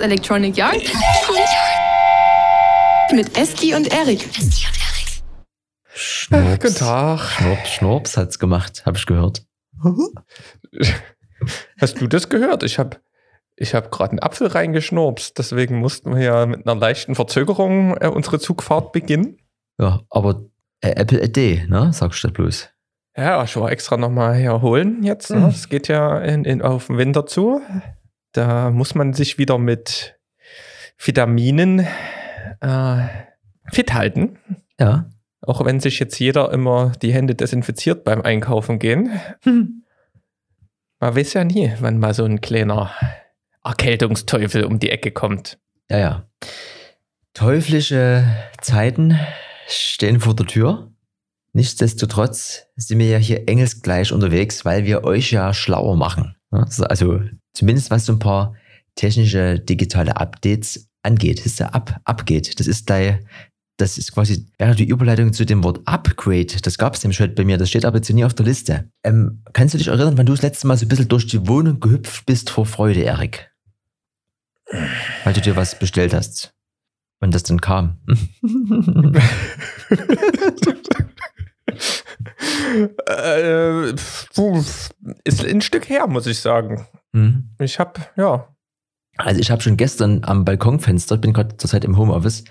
Electronic Yard mit Eski und Erik. Schnorps, Guten Tag. Schnorps, Schnorps hat's gemacht, habe ich gehört. Hast du das gehört? Ich habe ich hab gerade einen Apfel reingeschnurpst, deswegen mussten wir ja mit einer leichten Verzögerung äh, unsere Zugfahrt beginnen. Ja, aber äh, Apple a Day, ne? Sagst du bloß. Ja, ich war extra nochmal herholen jetzt. Ne? Mhm. Es geht ja in, in, auf den Winter zu. Da muss man sich wieder mit Vitaminen äh, fit halten. Ja. Auch wenn sich jetzt jeder immer die Hände desinfiziert beim Einkaufen gehen. Man weiß ja nie, wann mal so ein kleiner Erkältungsteufel um die Ecke kommt. Ja, ja. Teuflische Zeiten stehen vor der Tür. Nichtsdestotrotz sind wir ja hier engelsgleich unterwegs, weil wir euch ja schlauer machen. Also zumindest was so ein paar technische digitale Updates angeht. Ist ja ab, abgeht. Das ist da, das ist quasi ja, die Überleitung zu dem Wort Upgrade. Das gab es nämlich heute bei mir. Das steht aber jetzt nie auf der Liste. Ähm, kannst du dich erinnern, wann du das letzte Mal so ein bisschen durch die Wohnung gehüpft bist vor Freude, Erik? Weil du dir was bestellt hast. Und das dann kam. äh, ist ein Stück her, muss ich sagen. Mhm. Ich habe, ja, Also ich habe schon gestern am Balkonfenster, bin gerade zurzeit im Homeoffice,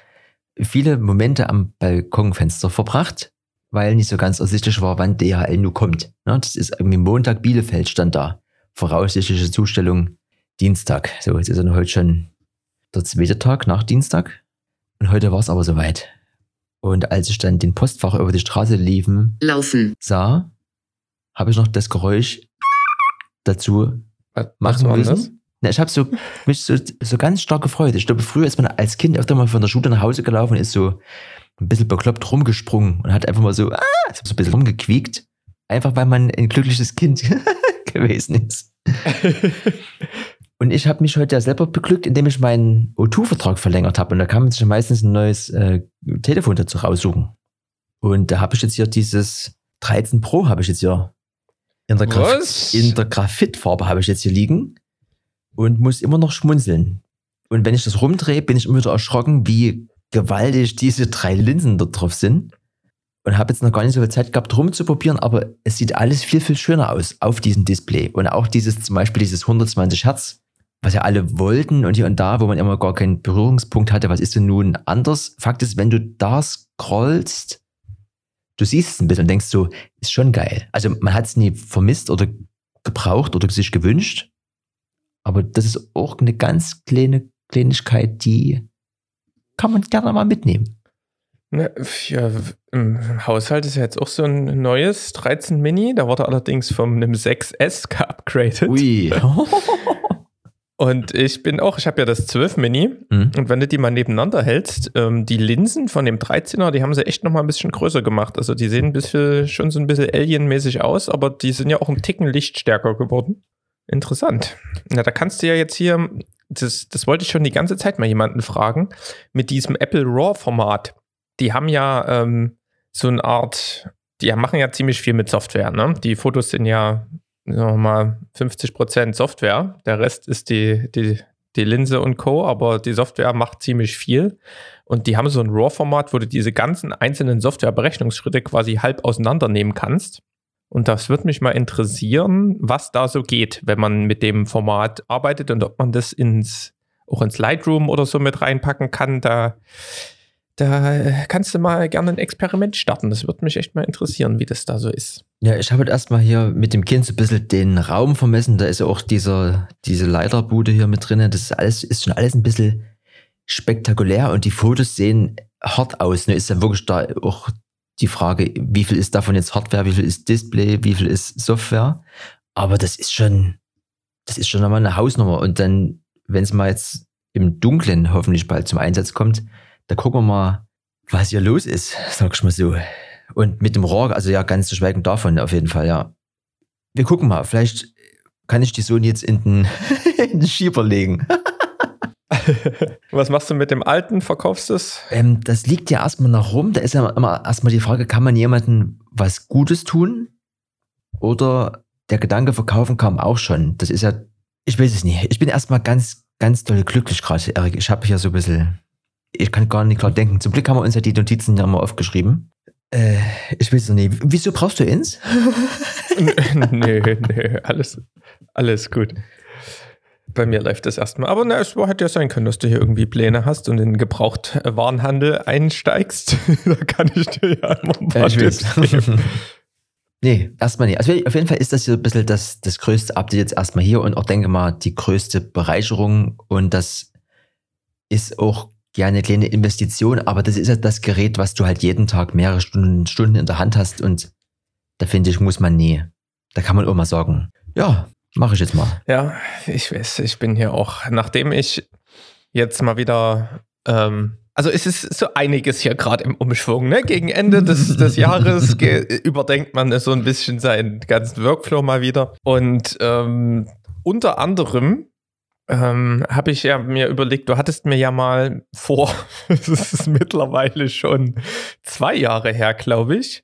viele Momente am Balkonfenster verbracht, weil nicht so ganz ersichtlich war, wann DHL nun kommt. Ja, das ist irgendwie Montag Bielefeld stand da. Voraussichtliche Zustellung Dienstag. So, jetzt ist noch heute schon der zweite Tag nach Dienstag. Und heute war es aber soweit. Und als ich dann den Postfach über die Straße liefen Laufen. sah, habe ich noch das Geräusch dazu machen war müssen. das? Na, ich habe so, mich so, so ganz stark gefreut. Ich glaube, früher ist man als Kind öfter mal von der Schule nach Hause gelaufen und ist so ein bisschen bekloppt rumgesprungen und hat einfach mal so, ah, so ein bisschen rumgequiekt. Einfach weil man ein glückliches Kind gewesen ist. Und ich habe mich heute ja selber beglückt, indem ich meinen O2-Vertrag verlängert habe. Und da kann man sich meistens ein neues äh, Telefon dazu raussuchen. Und da habe ich jetzt hier dieses 13 Pro habe ich jetzt hier in der, Graf in der Graphitfarbe habe ich jetzt hier liegen und muss immer noch schmunzeln. Und wenn ich das rumdrehe, bin ich immer wieder erschrocken, wie gewaltig diese drei Linsen da drauf sind. Und habe jetzt noch gar nicht so viel Zeit gehabt, rumzuprobieren, aber es sieht alles viel, viel schöner aus auf diesem Display. Und auch dieses, zum Beispiel dieses 120 Hertz, was ja alle wollten und hier und da, wo man immer gar keinen Berührungspunkt hatte, was ist denn nun anders? Fakt ist, wenn du da scrollst, du siehst es ein bisschen und denkst so, ist schon geil. Also man hat es nie vermisst oder gebraucht oder sich gewünscht. Aber das ist auch eine ganz kleine Kleinigkeit, die kann man gerne mal mitnehmen. Ne, ja, Im Haushalt ist ja jetzt auch so ein neues 13 Mini. Da wurde allerdings von einem 6S geupgradet. Ui. Und ich bin auch, ich habe ja das 12 Mini. Hm. Und wenn du die mal nebeneinander hältst, ähm, die Linsen von dem 13er, die haben sie echt nochmal ein bisschen größer gemacht. Also die sehen ein bisschen, schon so ein bisschen alienmäßig aus, aber die sind ja auch einen Ticken lichtstärker geworden. Interessant. Na, da kannst du ja jetzt hier, das, das wollte ich schon die ganze Zeit mal jemanden fragen, mit diesem Apple RAW-Format. Die haben ja ähm, so eine Art, die machen ja ziemlich viel mit Software. Ne? Die Fotos sind ja, sagen wir mal, 50% Software. Der Rest ist die, die, die Linse und Co., aber die Software macht ziemlich viel. Und die haben so ein RAW-Format, wo du diese ganzen einzelnen Software-Berechnungsschritte quasi halb auseinandernehmen kannst. Und das würde mich mal interessieren, was da so geht, wenn man mit dem Format arbeitet und ob man das ins, auch ins Lightroom oder so mit reinpacken kann. Da, da kannst du mal gerne ein Experiment starten. Das würde mich echt mal interessieren, wie das da so ist. Ja, ich habe jetzt erstmal hier mit dem Kind so ein bisschen den Raum vermessen. Da ist ja auch dieser, diese Leiterbude hier mit drin. Das ist alles, ist schon alles ein bisschen spektakulär und die Fotos sehen hart aus. Ne? Ist ja wirklich da auch die Frage, wie viel ist davon jetzt Hardware, wie viel ist Display, wie viel ist Software. Aber das ist schon, das ist schon nochmal eine Hausnummer. Und dann, wenn es mal jetzt im Dunklen hoffentlich bald zum Einsatz kommt, da gucken wir mal, was hier los ist, sag ich mal so. Und mit dem Rohr, also ja, ganz zu schweigen davon auf jeden Fall, ja. Wir gucken mal, vielleicht kann ich die Sohn jetzt in den, in den Schieber legen. Was machst du mit dem alten? Verkaufst du es? Ähm, das liegt ja erstmal noch rum. Da ist ja immer erstmal die Frage, kann man jemandem was Gutes tun? Oder der Gedanke verkaufen kam auch schon. Das ist ja, ich weiß es nicht. Ich bin erstmal ganz ganz doll glücklich gerade, Erik. Ich habe hier so ein bisschen, ich kann gar nicht klar denken. Zum Glück haben wir uns ja die Notizen ja mal aufgeschrieben. Äh, ich will es noch nicht. Wieso brauchst du ins? nö, nö, alles, alles gut. Bei mir läuft das erstmal. Aber na, es hätte ja sein können, dass du hier irgendwie Pläne hast und in den Gebrauchtwarenhandel einsteigst. da kann ich dir ja immer ein paar Tipps geben. nee, erstmal nicht. Also auf jeden Fall ist das hier ein bisschen das, das größte Update jetzt erstmal hier und auch denke mal die größte Bereicherung und das ist auch gerne eine kleine Investition, aber das ist ja das Gerät, was du halt jeden Tag mehrere Stunden, Stunden in der Hand hast und da finde ich, muss man nie. Da kann man auch mal sagen, ja, mache ich jetzt mal. Ja, ich weiß, ich bin hier auch, nachdem ich jetzt mal wieder, ähm, also es ist so einiges hier gerade im Umschwung, ne? Gegen Ende des, des Jahres überdenkt man so ein bisschen seinen ganzen Workflow mal wieder. Und ähm, unter anderem ähm, habe ich ja mir überlegt, du hattest mir ja mal vor, es ist mittlerweile schon zwei Jahre her, glaube ich,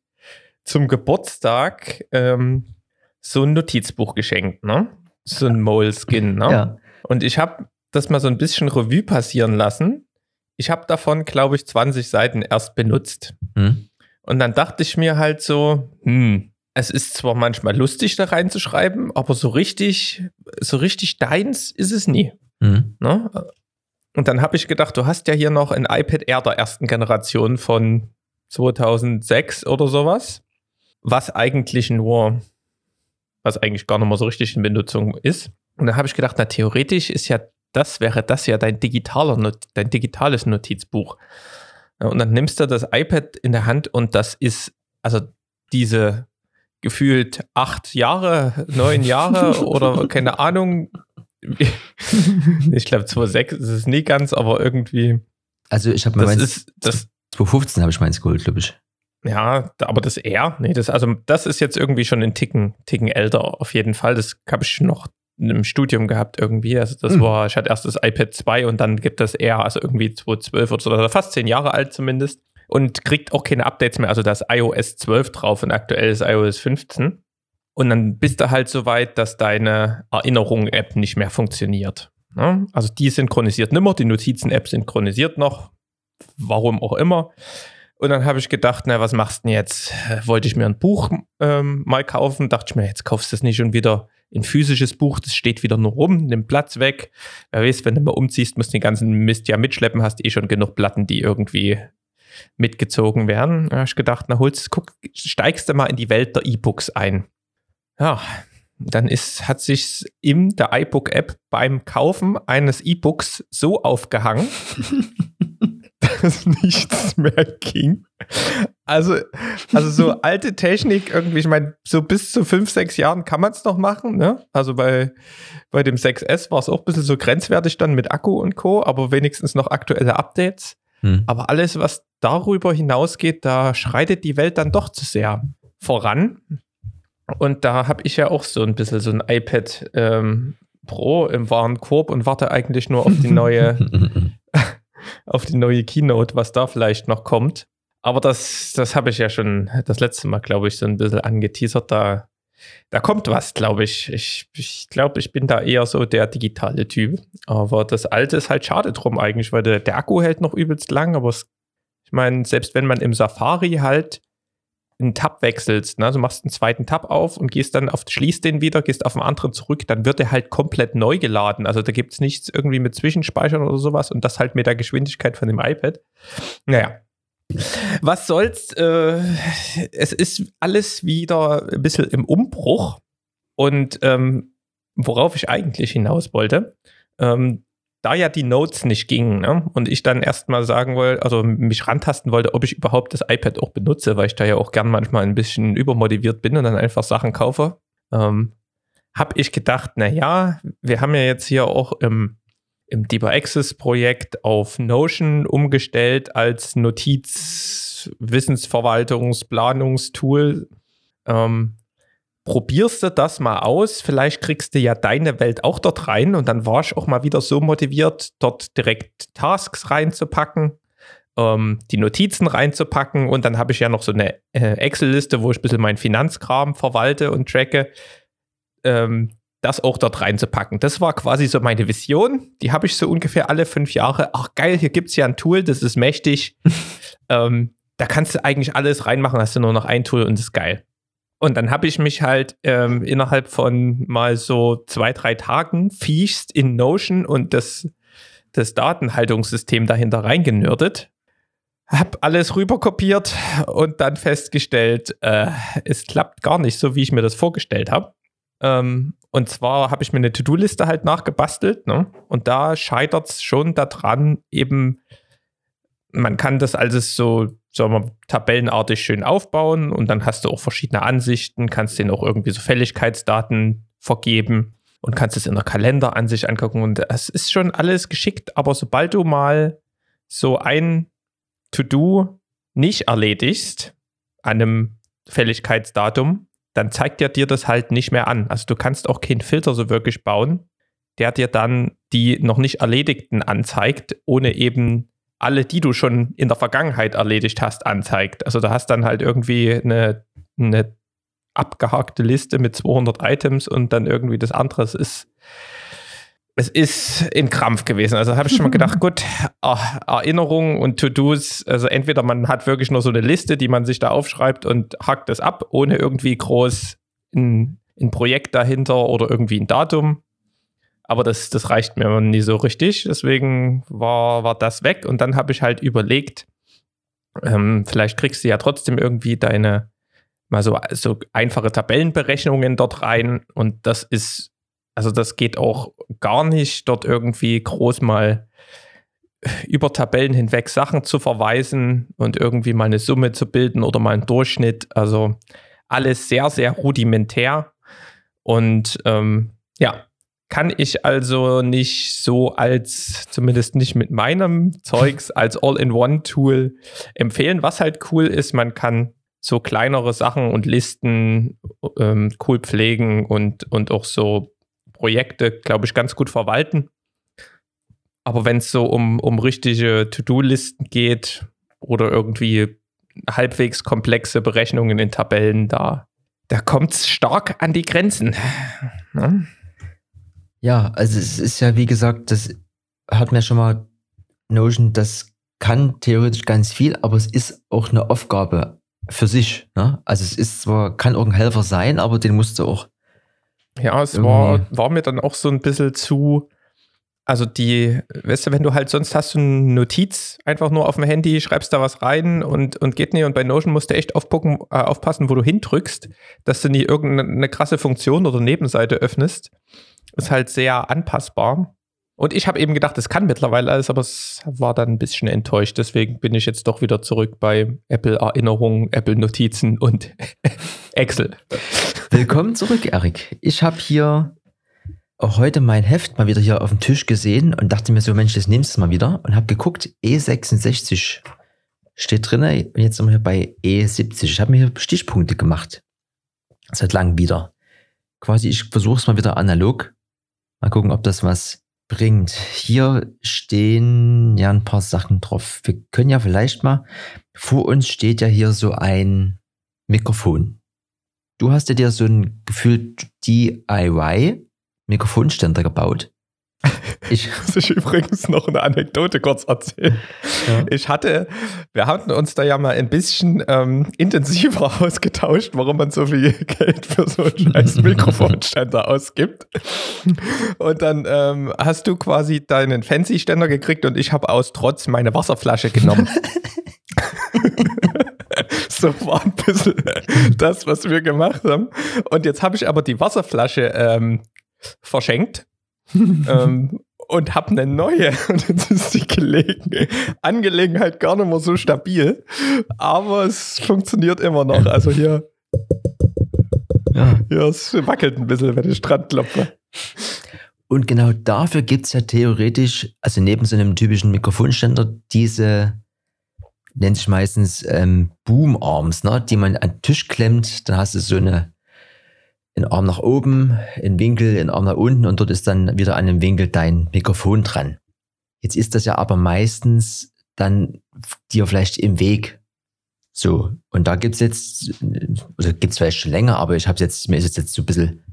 zum Geburtstag ähm, so ein Notizbuch geschenkt, ne? So ein Moleskin, ne? Ja. Und ich habe das mal so ein bisschen Revue passieren lassen. Ich habe davon, glaube ich, 20 Seiten erst benutzt. Hm? Und dann dachte ich mir halt so, hm, es ist zwar manchmal lustig, da reinzuschreiben, aber so richtig, so richtig deins ist es nie. Hm? Ne? Und dann habe ich gedacht, du hast ja hier noch ein iPad Air der ersten Generation von 2006 oder sowas, was eigentlich nur, was eigentlich gar nicht mal so richtig in Benutzung ist. Und dann habe ich gedacht, na theoretisch ist ja das, wäre das ja dein digitaler, dein digitales Notizbuch. Und dann nimmst du das iPad in der Hand und das ist, also diese gefühlt acht Jahre, neun Jahre oder keine Ahnung. Ich glaube, 2,6 ist es nie ganz, aber irgendwie, Also ich habe mir das meins, ist, das, 2015 habe ich meins geholt, glaube ich. ja, aber das R, nee, das, also das ist jetzt irgendwie schon ein Ticken, Ticken älter, auf jeden Fall. Das habe ich noch im Studium gehabt irgendwie. Also das Hm. war, ich hatte erst das iPad 2 und dann gibt das R, also irgendwie 2012 oder so, oder fast zehn Jahre alt zumindest. Und kriegt auch keine Updates mehr. Also da ist iOS 12 drauf und aktuell ist iOS 15. Und dann bist du halt so weit, dass deine Erinnerung-App nicht mehr funktioniert. Ne? Also die synchronisiert nimmer, die Notizen-App synchronisiert noch, warum auch immer. Und dann habe ich gedacht, na, was machst du denn jetzt? Wollte ich mir ein Buch ähm, mal kaufen, dachte ich mir, jetzt kaufst du das nicht schon wieder ein physisches Buch, das steht wieder nur rum, nimmt Platz weg. Wer weiß, wenn du mal umziehst, musst du den ganzen Mist ja mitschleppen, hast eh schon genug Platten, die irgendwie mitgezogen werden. Da habe ich gedacht, na holst, guck, steigst du mal in die Welt der E-Books ein. Ja, dann ist, hat sich in der iBook-App beim Kaufen eines E-Books so aufgehangen, dass nichts mehr ging. Also, also so alte Technik irgendwie, ich meine, so bis zu fünf, sechs Jahren kann man es noch machen. Ne? Also bei, bei dem 6S war es auch ein bisschen so grenzwertig dann mit Akku und Co., aber wenigstens noch aktuelle Updates. Hm. Aber alles, was darüber hinausgeht, da schreitet die Welt dann doch zu sehr voran. Und da habe ich ja auch so ein bisschen so ein iPad ähm, Pro im Warenkorb und warte eigentlich nur auf die neue, auf die neue Keynote, was da vielleicht noch kommt. Aber das, das habe ich ja schon das letzte Mal, glaube ich, so ein bisschen angeteasert. Da, da kommt was, glaube ich. Ich, ich glaube, ich bin da eher so der digitale Typ. Aber das alte ist halt schade drum eigentlich, weil der, der Akku hält noch übelst lang. Aber es, ich meine, selbst wenn man im Safari halt einen Tab wechselst, ne? du machst einen zweiten Tab auf und gehst dann auf, schließt den wieder, gehst auf einen anderen zurück, dann wird er halt komplett neu geladen. Also da gibt es nichts irgendwie mit Zwischenspeichern oder sowas und das halt mit der Geschwindigkeit von dem iPad. Naja. Was soll's? Äh, es ist alles wieder ein bisschen im Umbruch. Und ähm, worauf ich eigentlich hinaus wollte, ähm, da ja die Notes nicht gingen ne? und ich dann erstmal sagen wollte, also mich rantasten wollte, ob ich überhaupt das iPad auch benutze, weil ich da ja auch gern manchmal ein bisschen übermotiviert bin und dann einfach Sachen kaufe, ähm, habe ich gedacht, na ja, wir haben ja jetzt hier auch im, im Deeper Access Projekt auf Notion umgestellt als Notiz, Wissensverwaltungsplanungstool. Ähm, probierst du das mal aus, vielleicht kriegst du ja deine Welt auch dort rein und dann war ich auch mal wieder so motiviert, dort direkt Tasks reinzupacken, ähm, die Notizen reinzupacken und dann habe ich ja noch so eine äh, Excel-Liste, wo ich ein bisschen meinen Finanzkram verwalte und tracke. Ähm, das auch dort reinzupacken. Das war quasi so meine Vision. Die habe ich so ungefähr alle fünf Jahre. Ach geil, hier gibt es ja ein Tool, das ist mächtig. ähm, da kannst du eigentlich alles reinmachen, hast du nur noch ein Tool und das ist geil. Und dann habe ich mich halt ähm, innerhalb von mal so zwei, drei Tagen fiechst in Notion und das, das Datenhaltungssystem dahinter reingenördet. Hab alles rüberkopiert und dann festgestellt, äh, es klappt gar nicht so, wie ich mir das vorgestellt habe. Ähm, und zwar habe ich mir eine To-Do-Liste halt nachgebastelt. Ne? Und da scheitert es schon daran, eben, man kann das alles so sagen wir, tabellenartig schön aufbauen und dann hast du auch verschiedene Ansichten, kannst denen auch irgendwie so Fälligkeitsdaten vergeben und kannst es in der Kalenderansicht angucken und es ist schon alles geschickt, aber sobald du mal so ein To-Do nicht erledigst an einem Fälligkeitsdatum, dann zeigt er dir das halt nicht mehr an. Also du kannst auch keinen Filter so wirklich bauen, der dir dann die noch nicht erledigten anzeigt, ohne eben alle, die du schon in der Vergangenheit erledigt hast, anzeigt. Also du hast dann halt irgendwie eine, eine abgehakte Liste mit 200 Items und dann irgendwie das andere ist es ist in Krampf gewesen. Also habe ich schon mal gedacht, gut, Erinnerungen und To-Dos, also entweder man hat wirklich nur so eine Liste, die man sich da aufschreibt und hakt es ab, ohne irgendwie groß ein, ein Projekt dahinter oder irgendwie ein Datum. Aber das, das reicht mir nie so richtig. Deswegen war, war das weg. Und dann habe ich halt überlegt, ähm, vielleicht kriegst du ja trotzdem irgendwie deine mal so, so einfache Tabellenberechnungen dort rein. Und das ist, also das geht auch gar nicht, dort irgendwie groß mal über Tabellen hinweg Sachen zu verweisen und irgendwie mal eine Summe zu bilden oder mal einen Durchschnitt. Also alles sehr, sehr rudimentär. Und ähm, ja, kann ich also nicht so als, zumindest nicht mit meinem Zeugs, als All-in-One-Tool empfehlen. Was halt cool ist, man kann so kleinere Sachen und Listen ähm, cool pflegen und, und auch so Projekte, glaube ich, ganz gut verwalten. Aber wenn es so um, um richtige To-Do-Listen geht oder irgendwie halbwegs komplexe Berechnungen in Tabellen, da, da kommt es stark an die Grenzen. Ne? Ja, also es ist ja, wie gesagt, das hat mir schon mal Notion, das kann theoretisch ganz viel, aber es ist auch eine Aufgabe für sich. Ne? Also es ist zwar, kann irgendein Helfer sein, aber den musst du auch. Ja, es war, war mir dann auch so ein bisschen zu, also die, weißt du, wenn du halt sonst hast du eine Notiz einfach nur auf dem Handy, schreibst da was rein und, und geht nicht. Und bei Notion musst du echt aufgucken, äh, aufpassen, wo du hindrückst, dass du nie irgendeine krasse Funktion oder Nebenseite öffnest. Ist halt sehr anpassbar. Und ich habe eben gedacht, es kann mittlerweile alles, aber es war dann ein bisschen enttäuscht. Deswegen bin ich jetzt doch wieder zurück bei Apple Erinnerungen, Apple Notizen und Excel. Willkommen zurück, Erik. Ich habe hier auch heute mein Heft mal wieder hier auf dem Tisch gesehen und dachte mir so, Mensch, das nimmst du mal wieder und habe geguckt, E66 steht drin und jetzt sind wir hier bei E70. Ich habe mir hier Stichpunkte gemacht. Seit langem wieder. Quasi, ich versuche es mal wieder analog Mal gucken, ob das was bringt. Hier stehen ja ein paar Sachen drauf. Wir können ja vielleicht mal, vor uns steht ja hier so ein Mikrofon. Du hast ja dir so ein gefühlt DIY Mikrofonständer gebaut. Ich muss ich übrigens noch eine Anekdote kurz erzählen. Ja. Ich hatte, wir hatten uns da ja mal ein bisschen ähm, intensiver ausgetauscht, warum man so viel Geld für so einen scheiß Mikrofonständer ausgibt. Und dann ähm, hast du quasi deinen Fancy-Ständer gekriegt und ich habe aus Trotz meine Wasserflasche genommen. so war ein bisschen das, was wir gemacht haben. Und jetzt habe ich aber die Wasserflasche ähm, verschenkt ähm, und habe eine neue. Und jetzt ist die Gelegen Angelegenheit gar nicht mehr so stabil. Aber es funktioniert immer noch. Also hier. Ja. ja, es wackelt ein bisschen, wenn ich dran klopfe. Und genau dafür gibt es ja theoretisch, also neben so einem typischen Mikrofonständer, diese, nennt sich meistens ähm, Boom-Arms, ne, die man an den Tisch klemmt. Dann hast du so eine in Arm nach oben, in Winkel, in Arm nach unten und dort ist dann wieder an dem Winkel dein Mikrofon dran. Jetzt ist das ja aber meistens dann dir vielleicht im Weg. So, und da gibt's jetzt, also gibt's vielleicht schon länger, aber ich habe jetzt, mir ist es jetzt so ein bisschen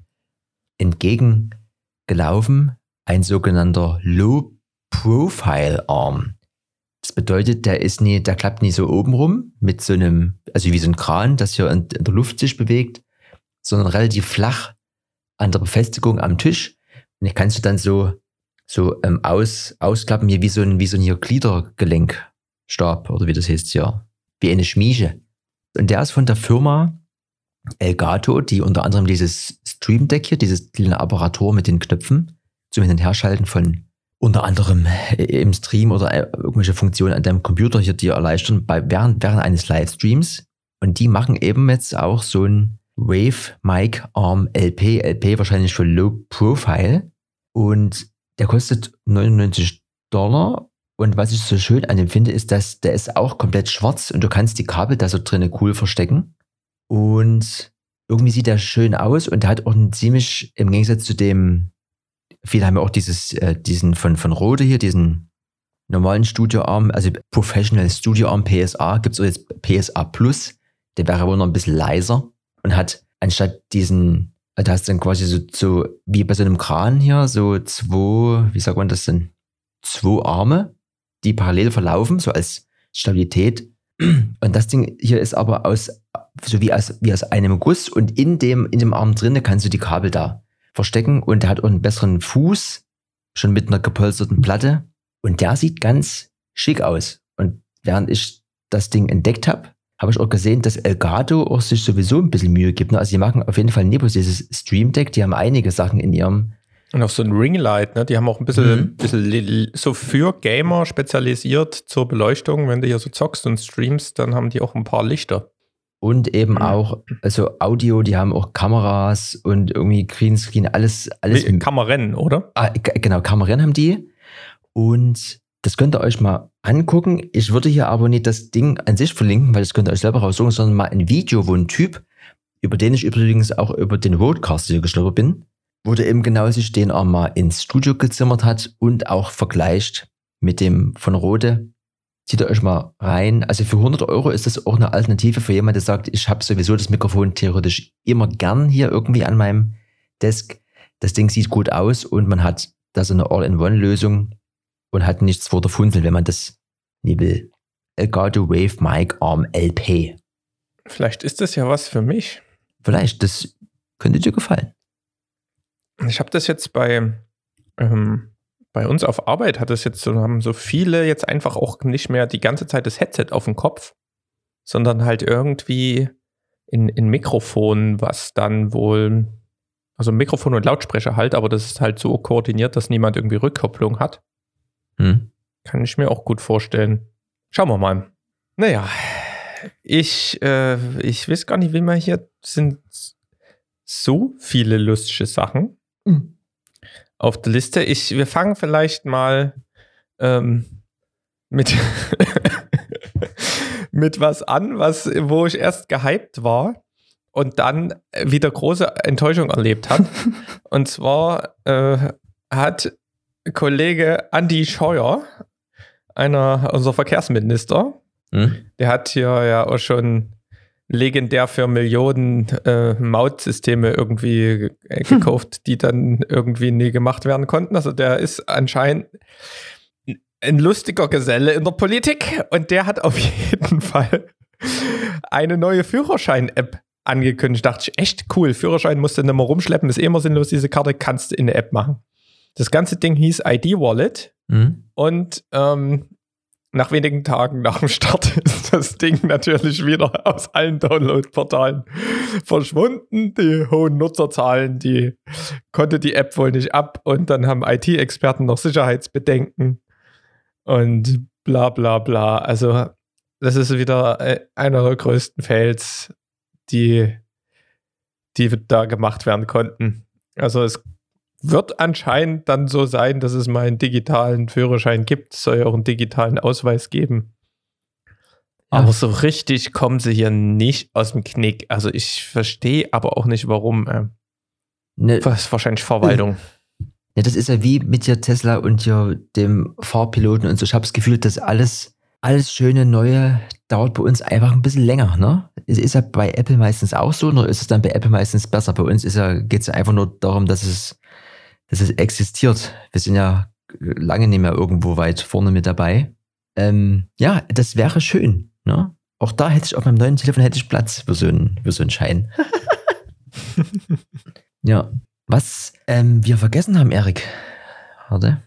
entgegengelaufen ein sogenannter Low Profile Arm. Das bedeutet, der ist nie, der klappt nie so oben rum mit so einem, also wie so ein Kran, das hier in, in der Luft sich bewegt, sondern relativ flach an der Befestigung am Tisch. Und den kannst du dann so, so ähm, aus, ausklappen, hier wie so ein, wie so ein hier Gliedergelenkstab oder wie das heißt hier, wie eine Schmiege. Und der ist von der Firma Elgato, die unter anderem dieses Stream Deck hier, dieses kleine Apparatur mit den Knöpfen zum Hin- und Herschalten von unter anderem äh, im Stream oder äh, irgendwelche Funktionen an deinem Computer hier dir erleichtern bei, während, während eines Livestreams. Und die machen eben jetzt auch so ein Wave Mic Arm LP, LP wahrscheinlich für Low Profile. Und der kostet 99 Dollar. Und was ich so schön an dem finde, ist, dass der ist auch komplett schwarz und du kannst die Kabel da so drinnen cool verstecken. Und irgendwie sieht der schön aus und der hat auch einen ziemlich, im Gegensatz zu dem, viele haben ja auch dieses, äh, diesen von, von Rode hier, diesen normalen Studioarm, also Professional Studioarm PSA, gibt es auch jetzt PSA Plus, der wäre wohl noch ein bisschen leiser und hat anstatt diesen, da hast du dann quasi so, so wie bei so einem Kran hier, so zwei, wie sagt man das denn, zwei Arme, die parallel verlaufen, so als Stabilität. Und das Ding hier ist aber aus, so wie aus, wie aus einem Guss und in dem, in dem Arm drinne kannst du die Kabel da verstecken und der hat auch einen besseren Fuß, schon mit einer gepolsterten Platte und der sieht ganz schick aus. Und während ich das Ding entdeckt habe, habe ich auch gesehen, dass Elgato auch sich sowieso ein bisschen Mühe gibt. ne? Also die machen auf jeden Fall neben dieses Stream Deck, die haben einige Sachen in ihrem Und auch so ein Ringlight, ne? Die haben auch ein bisschen, Mhm. bisschen so für Gamer spezialisiert zur Beleuchtung. Wenn du hier so zockst und streamst, dann haben die auch ein paar Lichter. und eben Mhm. auch also Audio, die haben auch Kameras und irgendwie Greenscreen, alles alles rennen, oder? Ah, genau, Kameran haben die. Und das könnt ihr euch mal angucken. Ich würde hier aber nicht das Ding an sich verlinken, weil das könnt ihr euch selber raussuchen, sondern mal ein Video, wo ein Typ, über den ich übrigens auch über den Roadcast hier gestolpert bin, wo der eben genau sich den auch mal ins Studio gezimmert hat und auch vergleicht mit dem von Rode. Zieht ihr euch mal rein. Also für 100 Euro ist das auch eine Alternative für jemanden, der sagt, ich habe sowieso das Mikrofon theoretisch immer gern hier irgendwie an meinem Desk. Das Ding sieht gut aus und man hat da so eine All-in-One-Lösung und hat nichts vor der Funzel, wenn man das nie will. Elgato Wave Mic Arm LP. Vielleicht ist das ja was für mich. Vielleicht, das könnte dir gefallen. Ich habe das jetzt bei, ähm, bei uns auf Arbeit hat das jetzt so, haben so viele jetzt einfach auch nicht mehr die ganze Zeit das Headset auf dem Kopf, sondern halt irgendwie in, in Mikrofon, was dann wohl, also Mikrofon und Lautsprecher halt, aber das ist halt so koordiniert, dass niemand irgendwie Rückkopplung hat. Hm. Kann ich mir auch gut vorstellen. Schauen wir mal. Naja, ich, äh, ich weiß gar nicht, wie man hier sind so viele lustige Sachen Mhm. auf der Liste. Ich, wir fangen vielleicht mal ähm, mit, mit was an, was, wo ich erst gehypt war und dann wieder große Enttäuschung erlebt habe. und zwar äh, hat Kollege Andy Scheuer, einer unser Verkehrsminister, Hm? der hat hier ja auch schon legendär für Millionen äh, Mautsysteme irgendwie äh, gekauft, die dann irgendwie nie gemacht werden konnten. Also der ist anscheinend ein lustiger Geselle in der Politik und der hat auf jeden Fall eine neue Führerschein-App angekündigt. Dachte ich, echt cool. Führerschein musst du nicht mehr rumschleppen, ist eh immer sinnlos. Diese Karte kannst du in der App machen. Das ganze Ding hieß ID Wallet Hm? und ähm, nach wenigen Tagen nach dem Start ist das Ding natürlich wieder aus allen Download-Portalen verschwunden. Die hohen Nutzerzahlen, die konnte die App wohl nicht ab und dann haben IT-Experten noch Sicherheitsbedenken und bla bla bla. Also das ist wieder äh, einer der größten Fails, die, die da gemacht werden konnten. Also es wird anscheinend dann so sein, dass es mal einen digitalen Führerschein gibt. Es soll ja auch einen digitalen Ausweis geben. Ja. Aber so richtig kommen sie hier nicht aus dem Knick. Also ich verstehe aber auch nicht, warum. Äh, Ne, was wahrscheinlich Verwaltung. ne, das ist ja wie mit dir Tesla und hier dem Fahrpiloten und so. Ich habe das Gefühl, dass alles alles schöne Neue dauert bei uns einfach ein bisschen länger, ne? Ist, ist ja bei Apple meistens auch so, oder ist es dann bei Apple meistens besser? Bei uns ist ja, geht es ja einfach nur darum, dass es, dass es existiert. Wir sind ja lange nicht mehr irgendwo weit vorne mit dabei. Ähm, ja, das wäre schön, ne? Auch da hätte ich auf meinem neuen Telefon hätte ich Platz für so einen, für so einen Schein. ja. Was ähm, wir vergessen haben, Erik. Warte.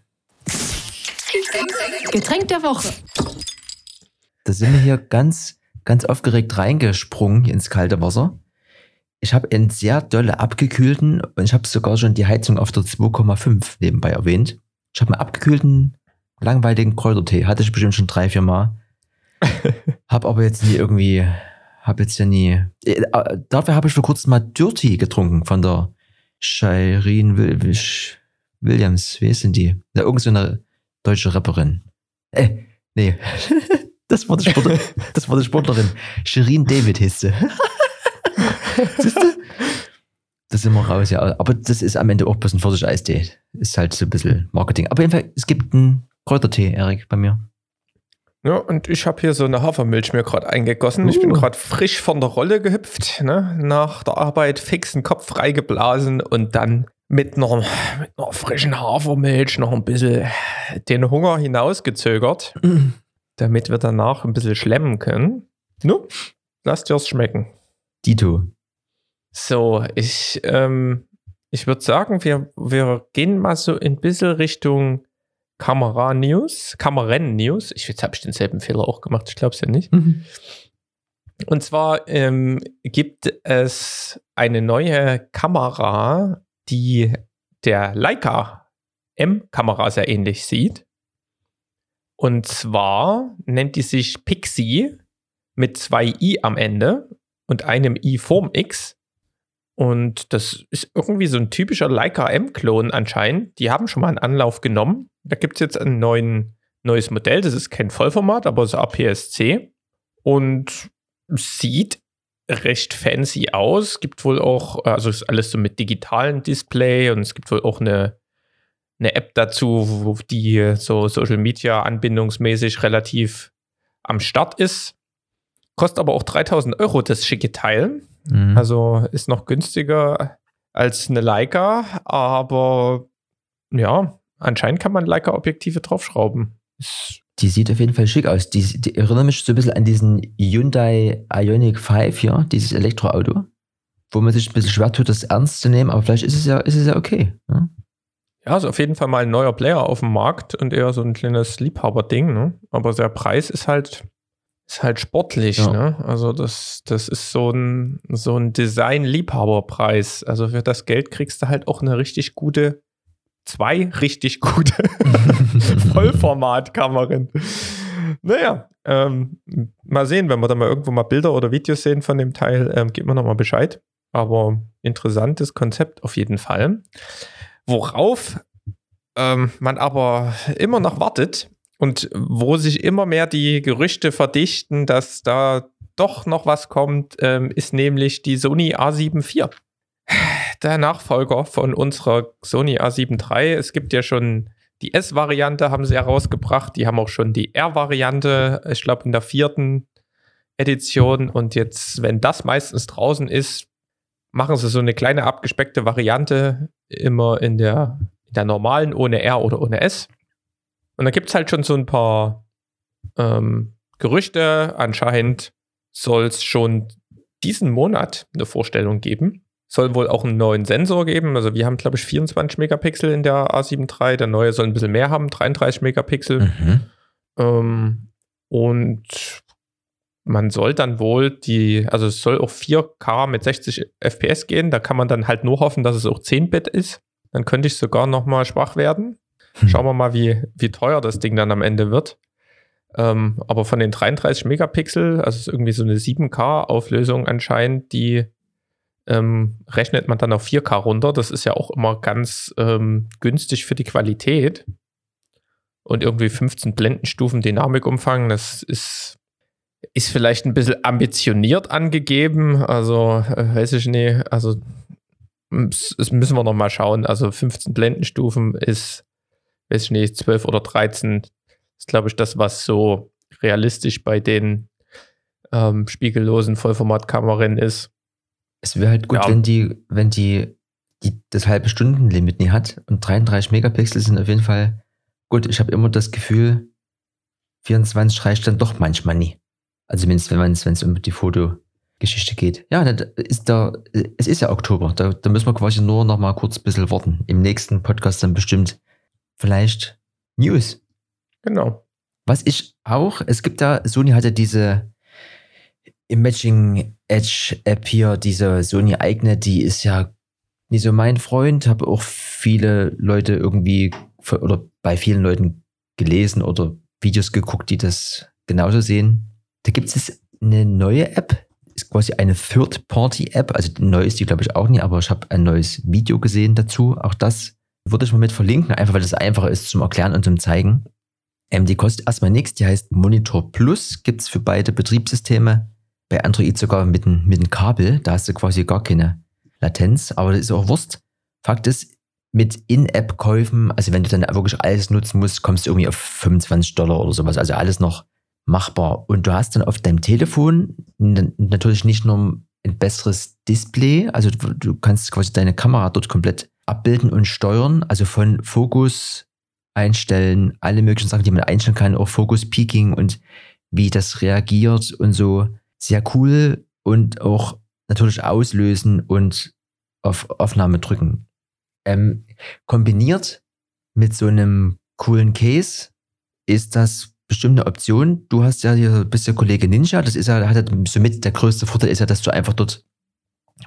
Getränk der Woche. Da sind wir hier ganz, ganz aufgeregt reingesprungen ins kalte Wasser. Ich habe einen sehr dolle abgekühlten und ich habe sogar schon die Heizung auf der 2,5 nebenbei erwähnt. Ich habe einen abgekühlten, langweiligen Kräutertee. Hatte ich bestimmt schon drei, vier Mal. hab aber jetzt nie irgendwie, hab jetzt ja nie. Äh, dafür habe ich vor kurzem mal Dirty getrunken von der Shireen Williams. Wie ist denn die? Ja, irgend so eine deutsche Rapperin. Äh, nee. Das war die, Sportler, das war die Sportlerin. Shirin David hieß sie. Siehst du? Das sind wir raus, ja. Aber das ist am Ende auch ein Pfirsich-Eistee. Ist halt so ein bisschen Marketing. Aber jedenfalls, es gibt einen Kräutertee, Erik, bei mir. Ja, und ich habe hier so eine Hafermilch mir gerade eingegossen. Uh. Ich bin uh. gerade frisch von der Rolle gehüpft, ne? nach der Arbeit fixen Kopf freigeblasen und dann mit einer, mit einer frischen Hafermilch noch ein bisschen den Hunger hinausgezögert. Mm damit wir danach ein bisschen schlemmen können. Nu, lasst dir's schmecken. Dito. So, ich, ähm, ich würde sagen, wir, wir gehen mal so ein bisschen Richtung Kamera-News, Kameren-News. Ich, jetzt habe ich denselben Fehler auch gemacht, ich glaube es ja nicht. Mhm. Und zwar ähm, gibt es eine neue Kamera, die der Leica M-Kamera sehr ähnlich sieht. Und zwar nennt die sich Pixie mit zwei i am Ende und einem i vorm X. Und das ist irgendwie so ein typischer Leica M-Klon anscheinend. Die haben schon mal einen Anlauf genommen. Da gibt es jetzt ein neuen, neues Modell. Das ist kein Vollformat, aber so APS-C. Und sieht recht fancy aus. Gibt wohl auch, also ist alles so mit digitalen Display und es gibt wohl auch eine eine App dazu, die so Social Media anbindungsmäßig relativ am Start ist. Kostet aber auch 3000 Euro das schicke Teil. Mhm. Also ist noch günstiger als eine Leica, aber ja, anscheinend kann man Leica-Objektive draufschrauben. Die sieht auf jeden Fall schick aus. Die, die erinnert mich so ein bisschen an diesen Hyundai Ioniq 5 hier, dieses Elektroauto, wo man sich ein bisschen schwer tut, das ernst zu nehmen, aber vielleicht ist es ja, ist es ja okay. Ja? Ja, ist auf jeden Fall mal ein neuer Player auf dem Markt und eher so ein kleines Liebhaberding, ne? Aber der Preis ist halt, ist halt sportlich, ja. ne? Also das, das ist so ein, so ein Design-Liebhaberpreis. Also für das Geld kriegst du halt auch eine richtig gute, zwei richtig gute Vollformatkamerin. Naja, ähm, mal sehen, wenn wir da mal irgendwo mal Bilder oder Videos sehen von dem Teil, ähm, gibt mir nochmal Bescheid. Aber interessantes Konzept auf jeden Fall. Worauf ähm, man aber immer noch wartet und wo sich immer mehr die Gerüchte verdichten, dass da doch noch was kommt, ähm, ist nämlich die Sony A7 IV. Der Nachfolger von unserer Sony A7 III. Es gibt ja schon die S-Variante, haben sie herausgebracht. Die haben auch schon die R-Variante, ich glaube in der vierten Edition. Und jetzt, wenn das meistens draußen ist, machen sie so eine kleine abgespeckte Variante immer in der, in der normalen ohne R oder ohne S. Und da gibt es halt schon so ein paar ähm, Gerüchte. Anscheinend soll es schon diesen Monat eine Vorstellung geben. Soll wohl auch einen neuen Sensor geben. Also wir haben, glaube ich, 24 Megapixel in der A7 III. Der neue soll ein bisschen mehr haben, 33 Megapixel. Mhm. Ähm, und man soll dann wohl die, also es soll auch 4K mit 60 FPS gehen. Da kann man dann halt nur hoffen, dass es auch 10-Bit ist. Dann könnte ich sogar nochmal schwach werden. Hm. Schauen wir mal, wie, wie teuer das Ding dann am Ende wird. Ähm, aber von den 33 Megapixel, also ist irgendwie so eine 7K-Auflösung anscheinend, die ähm, rechnet man dann auf 4K runter. Das ist ja auch immer ganz ähm, günstig für die Qualität. Und irgendwie 15 Blendenstufen Dynamikumfang, das ist ist vielleicht ein bisschen ambitioniert angegeben. Also, äh, weiß ich nicht. Also, das müssen wir noch mal schauen. Also, 15 Blendenstufen ist, weiß ich nicht, 12 oder 13 ist, glaube ich, das, was so realistisch bei den ähm, spiegellosen Vollformatkameran ist. Es wäre halt gut, Ja. wenn die, wenn die, die das halbe Stundenlimit nie hat und 33 Megapixel sind auf jeden Fall gut. Ich habe immer das Gefühl, 24 reicht dann doch manchmal nie. Also zumindest wenn es um die Fotogeschichte geht. Ja, dann ist da, es ist ja Oktober. Da, da müssen wir quasi nur noch mal kurz ein bisschen warten. Im nächsten Podcast dann bestimmt vielleicht News. Genau. Was ich auch, es gibt da, Sony hatte diese Imaging Edge App hier, diese Sony eigene, die ist ja nicht so mein Freund, habe auch viele Leute irgendwie oder bei vielen Leuten gelesen oder Videos geguckt, die das genauso sehen. Da gibt es eine neue App, ist quasi eine Third-Party-App, also neu ist die glaube ich auch nie, aber ich habe ein neues Video gesehen dazu, auch das würde ich mal mit verlinken, einfach weil das einfacher ist zum Erklären und zum Zeigen. Ähm, die kostet erstmal nichts, die heißt Monitor Plus, gibt es für beide Betriebssysteme. Bei Android sogar mit einem mit einem Kabel, da hast du quasi gar keine Latenz, aber das ist auch Wurst. Fakt ist, mit In-App-Käufen, also wenn du dann wirklich alles nutzen musst, kommst du irgendwie auf 25 Dollar oder sowas, also alles noch machbar. Und du hast dann auf deinem Telefon natürlich nicht nur ein besseres Display, also du kannst quasi deine Kamera dort komplett abbilden und steuern, also von Fokus einstellen, alle möglichen Sachen, die man einstellen kann, auch Focus Peaking und wie das reagiert und so. Sehr cool und auch natürlich auslösen und auf Aufnahme drücken. Ähm, kombiniert mit so einem coolen Case ist das bestimmt eine Option. Du hast ja hier, bist ja Kollege Ninja, das ist ja, hat ja somit der größte Vorteil ist ja, dass du einfach dort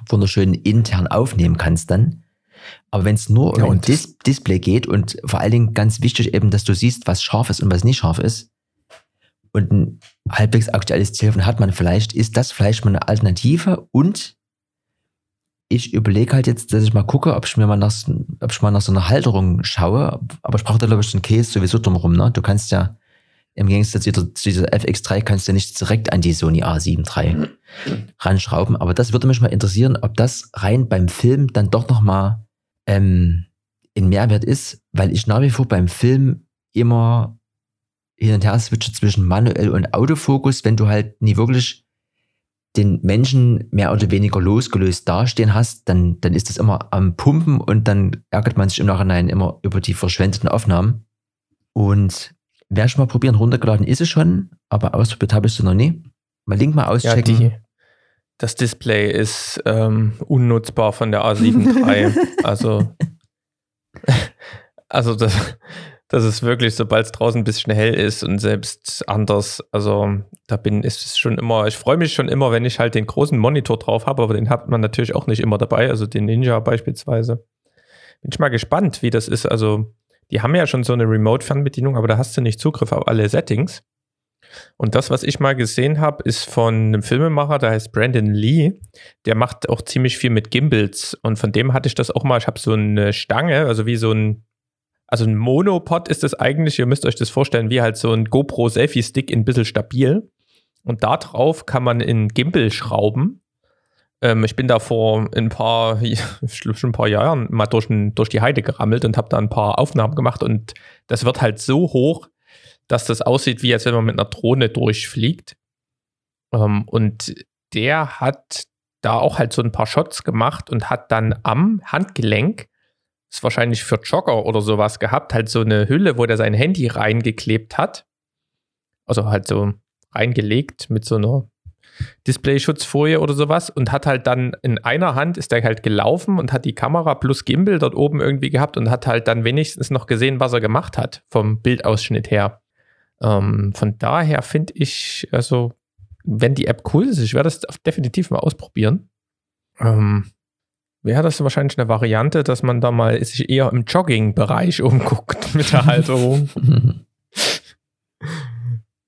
wunderschön intern aufnehmen kannst dann. Aber wenn es nur um Ja, ein und das- Dis Display geht und vor allen Dingen ganz wichtig eben, dass du siehst, was scharf ist und was nicht scharf ist und ein halbwegs aktuelles Telefon hat man vielleicht, ist das vielleicht mal eine Alternative und ich überlege halt jetzt, dass ich mal gucke, ob ich mir mal nach, so- ob ich mal nach so einer Halterung schaue, aber ich brauche da glaube ich den Case sowieso drumherum, ne? Du kannst ja im Gegensatz zu dieser, zu dieser FX3 kannst du nicht direkt an die Sony A7 III ranschrauben, aber das würde mich mal interessieren, ob das rein beim Film dann doch noch mal ähm, ein Mehrwert ist, weil ich nach wie vor beim Film immer hin und her switche zwischen manuell und Autofokus, wenn du halt nie wirklich den Menschen mehr oder weniger losgelöst dastehen hast, dann, dann ist das immer am Pumpen und dann ärgert man sich im Nachhinein immer über die verschwendeten Aufnahmen. Und wer schon mal probieren, runtergeladen ist es schon, aber ausprobiert habe ich es noch nie. Mal Link mal Ja, auschecken. die, das Display ist ähm, unnutzbar von der A7 III. also, also das, das ist wirklich, sobald es draußen ein bisschen hell ist und selbst anders, also da bin ist es schon immer, ich freue mich schon immer, wenn ich halt den großen Monitor drauf habe, aber den hat man natürlich auch nicht immer dabei, also den Ninja beispielsweise. Bin ich mal gespannt, wie das ist. Also, die haben ja schon so eine Remote-Fernbedienung, aber da hast du nicht Zugriff auf alle Settings. Und das, was ich mal gesehen habe, ist von einem Filmemacher, der heißt Brandon Lee. Der macht auch ziemlich viel mit Gimbals. Und von dem hatte ich das auch mal. Ich habe so eine Stange, also wie so ein, also ein Monopod ist das eigentlich. Ihr müsst euch das vorstellen, wie halt so ein GoPro Selfie Stick in ein bisschen stabil. Und da drauf kann man in Gimbal schrauben. Ähm, ich bin da vor ein paar, schon ein paar Jahren mal durch, durch die Heide gerammelt und habe da ein paar Aufnahmen gemacht. Und das wird halt so hoch, dass das aussieht, wie als wenn man mit einer Drohne durchfliegt. Ähm, und der hat da auch halt so ein paar Shots gemacht und hat dann am Handgelenk, ist wahrscheinlich für Jogger oder sowas gehabt, halt so eine Hülle, wo der sein Handy reingeklebt hat. Also halt so reingelegt mit so einer Displayschutzfolie oder sowas und hat halt dann in einer Hand ist er halt gelaufen und hat die Kamera plus Gimbal dort oben irgendwie gehabt und hat halt dann wenigstens noch gesehen, was er gemacht hat vom Bildausschnitt her. Ähm, von daher finde ich, also, wenn die App cool ist, ich werde das definitiv mal ausprobieren. Ähm, wäre das wahrscheinlich eine Variante, dass man da mal sich eher im Jogging-Bereich umguckt mit der Halterung.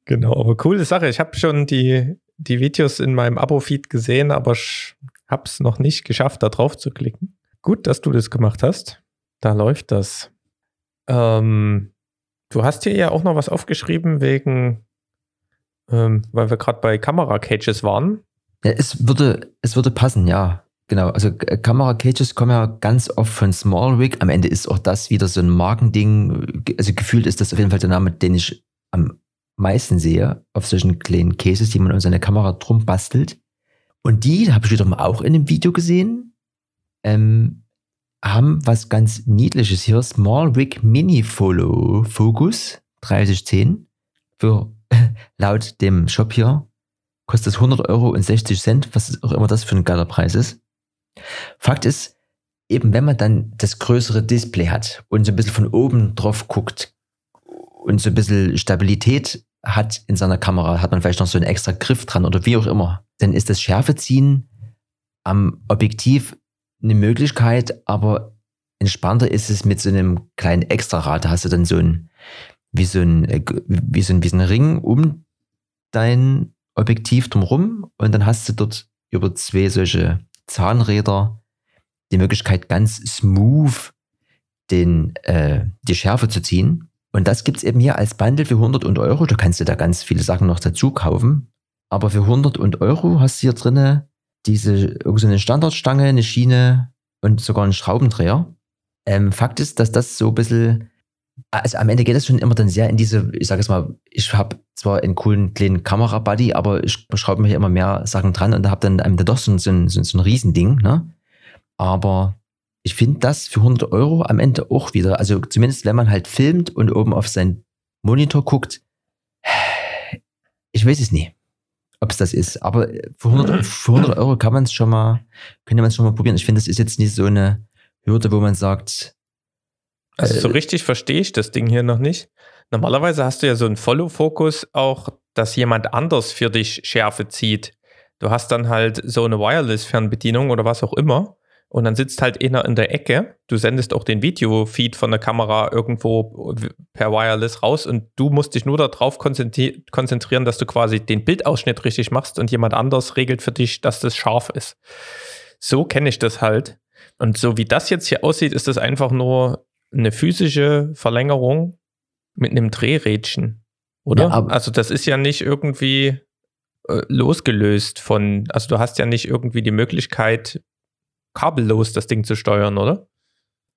genau, aber coole Sache. Ich habe schon die, die Videos in meinem Abo-Feed gesehen, aber ich habe es noch nicht geschafft, da drauf zu klicken. Gut, dass du das gemacht hast. Da läuft das. Ähm, du hast hier ja auch noch was aufgeschrieben wegen, ähm, weil wir gerade bei Kamera-Cages waren. Ja, es würde, es würde passen, ja. Genau. Also äh, Kamera-Cages kommen ja ganz oft von Small Rig. Am Ende ist auch das wieder so ein Markending. Also gefühlt ist das auf jeden Fall der Name, den ich am meisten sehe, auf solchen kleinen Cases, die man um seine Kamera drum bastelt. Und die, habe ich wiederum auch in einem Video gesehen, ähm, haben was ganz Niedliches hier. Small Rig Mini Follow Focus 3010 für laut dem Shop hier kostet es 100 Euro und 60 Cent, was auch immer das für ein geiler Preis ist. Fakt ist, eben wenn man dann das größere Display hat und so ein bisschen von oben drauf guckt und so ein bisschen Stabilität hat in seiner Kamera, hat man vielleicht noch so einen extra Griff dran oder wie auch immer, dann ist das Schärfeziehen am Objektiv eine Möglichkeit, aber entspannter ist es mit so einem kleinen Extrarad. Da hast du dann so ein, wie so ein, äh, wie so ein, wie so ein Ring um dein Objektiv drumherum und dann hast du dort über zwei solche Zahnräder die Möglichkeit, ganz smooth den, äh, die Schärfe zu ziehen. Und das gibt's eben hier als Bundle für 100 und Euro. Da kannst du da ganz viele Sachen noch dazu kaufen. Aber für 100 und Euro hast du hier drinne diese, irgendeine Standardstange, eine Schiene und sogar einen Schraubendreher. Ähm, Fakt ist, dass das so ein bisschen, also am Ende geht es schon immer dann sehr in diese, ich sage es mal, ich habe zwar einen coolen kleinen Kamera-Buddy, aber ich schraube mir immer mehr Sachen dran und da habe dann am Ende doch so, ein, so, so ein Riesending, ne? Aber ich finde das für 100 Euro am Ende auch wieder, also zumindest wenn man halt filmt und oben auf seinen Monitor guckt, ich weiß es nie, ob es das ist. Aber für 100, für 100 Euro kann man es schon mal, könnte man es schon mal probieren. Ich finde, das ist jetzt nicht so eine Hürde, wo man sagt. Also so richtig verstehe ich das Ding hier noch nicht. Normalerweise hast du ja so einen Follow-Fokus auch, dass jemand anders für dich Schärfe zieht. Du hast dann halt so eine Wireless-Fernbedienung oder was auch immer und dann sitzt halt einer in der Ecke. Du sendest auch den Videofeed von der Kamera irgendwo per Wireless raus und du musst dich nur darauf konzentrieren, dass du quasi den Bildausschnitt richtig machst und jemand anders regelt für dich, dass das scharf ist. So kenne ich das halt. Und so wie das jetzt hier aussieht, ist das einfach nur eine physische Verlängerung mit einem Drehrädchen. Oder? Ja, also das ist ja nicht irgendwie äh, losgelöst von, also du hast ja nicht irgendwie die Möglichkeit, kabellos das Ding zu steuern, oder?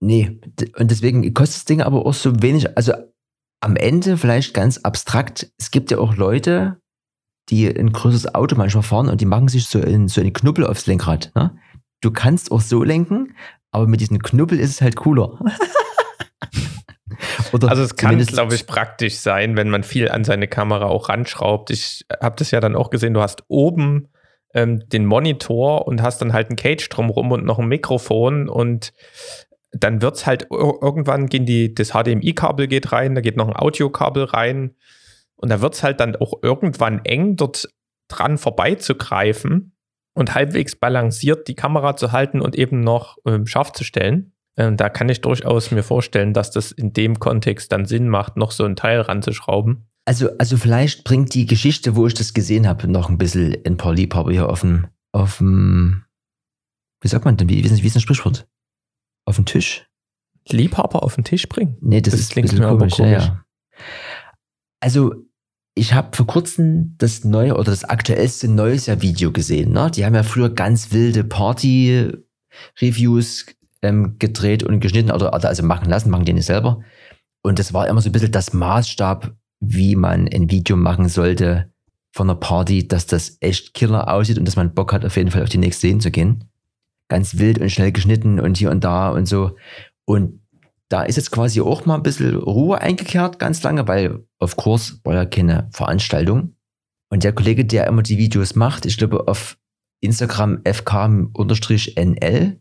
Nee, und deswegen kostet das Ding aber auch so wenig. Also am Ende vielleicht ganz abstrakt. Es gibt ja auch Leute, die ein größeres Auto manchmal fahren und die machen sich so, in, so einen Knubbel aufs Lenkrad. Ne? Du kannst auch so lenken, aber mit diesem Knubbel ist es halt cooler. also es kann, glaube ich, praktisch sein, wenn man viel an seine Kamera auch ranschraubt. Ich habe das ja dann auch gesehen, du hast oben ähm, den Monitor und hast dann halt ein Cage drumrum und noch ein Mikrofon und dann wird es halt irgendwann gehen die, das HDMI-Kabel geht rein, da geht noch ein Audiokabel rein und da wird es halt dann auch irgendwann eng, dort dran vorbeizugreifen und halbwegs balanciert die Kamera zu halten und eben noch ähm, scharf zu stellen. Ähm, da kann ich durchaus mir vorstellen, dass das in dem Kontext dann Sinn macht, noch so ein Teil ranzuschrauben. Also, also vielleicht bringt die Geschichte, wo ich das gesehen habe, noch ein bisschen ein paar Liebhaber hier auf dem, auf dem, wie sagt man denn, wie, wie, ist, ist ein Sprichwort? Auf dem Tisch? Liebhaber auf den Tisch bringen? Nee, das, das ist klingt ein bisschen komisch, komisch. Ja, ja. Also, ich habe vor kurzem das neue oder das aktuellste neues Jahr Video gesehen. Ne? Die haben ja früher ganz wilde Party-Reviews ähm, gedreht und geschnitten oder also machen lassen, machen die nicht selber. Und das war immer so ein bisschen das Maßstab wie man ein Video machen sollte von einer Party, dass das echt killer aussieht und dass man Bock hat, auf jeden Fall auf die nächste Szene zu gehen. Ganz wild und schnell geschnitten und hier und da und so. Und da ist jetzt quasi auch mal ein bisschen Ruhe eingekehrt, ganz lange, weil auf Kurs war ja keine Veranstaltung. Und der Kollege, der immer die Videos macht, ich glaube auf Instagram fk-nl,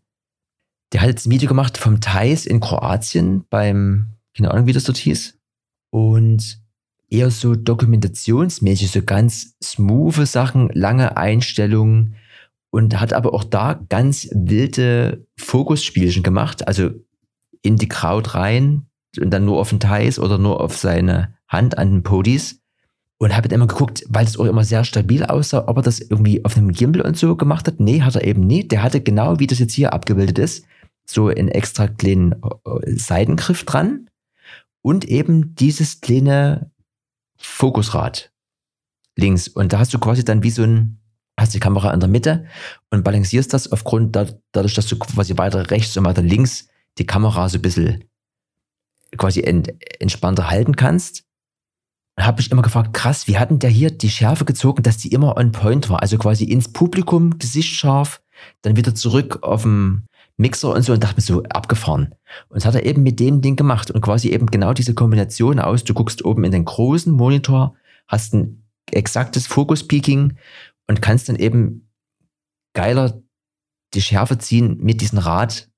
der hat jetzt ein Video gemacht vom Thais in Kroatien beim, keine Ahnung, wie das dort hieß. Und eher so dokumentationsmäßig, so ganz smooth Sachen, lange Einstellungen und hat aber auch da ganz wilde Fokusspielchen gemacht, also in die Kraut rein und dann nur auf den Thais oder nur auf seine Hand an den Podis und habe immer geguckt, weil es auch immer sehr stabil aussah, ob er das irgendwie auf einem Gimbal und so gemacht hat. Nee, hat er eben nicht. Der hatte genau, wie das jetzt hier abgebildet ist, so einen extra kleinen äh, Seitengriff dran und eben dieses kleine Fokusrad links. Und da hast du quasi dann wie so ein, hast die Kamera in der Mitte und balancierst das aufgrund da, dadurch, dass du quasi weiter rechts und weiter links die Kamera so ein bisschen quasi ent, entspannter halten kannst. Und habe mich immer gefragt, krass, wie hatten der hier die Schärfe gezogen, dass die immer on point war? Also quasi ins Publikum, Gesicht scharf, dann wieder zurück auf dem Mixer und so und dachte mir so, abgefahren. Und das hat er eben mit dem Ding gemacht und quasi eben genau diese Kombination aus, du guckst oben in den großen Monitor, hast ein exaktes Fokus-Peaking und kannst dann eben geiler die Schärfe ziehen mit diesem Rad,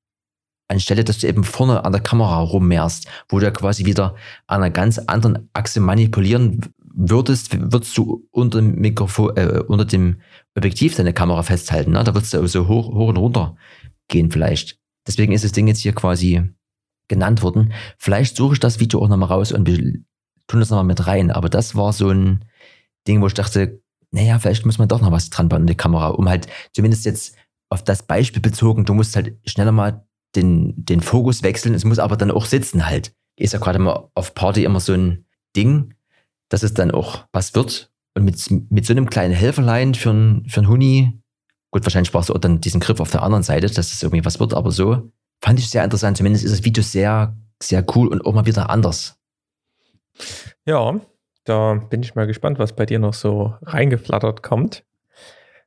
anstelle, dass du eben vorne an der Kamera rummehrst, wo du ja quasi wieder an einer ganz anderen Achse manipulieren würdest, würdest du unter dem Mikrofon, äh, unter dem Objektiv deine Kamera festhalten. Ne? Da würdest du so hoch, hoch und runter gehen vielleicht. Deswegen ist das Ding jetzt hier quasi genannt worden. Vielleicht suche ich das Video auch nochmal raus und tun das nochmal mit rein. Aber das war so ein Ding, wo ich dachte, naja, vielleicht muss man doch noch was dran bauen in die Kamera, um halt zumindest jetzt auf das Beispiel bezogen, du musst halt schneller mal den, den Fokus wechseln, es muss aber dann auch sitzen halt. Ist ja gerade mal auf Party immer so ein Ding, dass es dann auch was wird. Und mit, mit so einem kleinen Helferlein für ein, für Huni, gut, wahrscheinlich brauchst du auch dann diesen Griff auf der anderen Seite, dass es irgendwie was wird, aber so fand ich sehr interessant. Zumindest ist das Video sehr, sehr cool und auch mal wieder anders. Ja, da bin ich mal gespannt, was bei dir noch so reingeflattert kommt.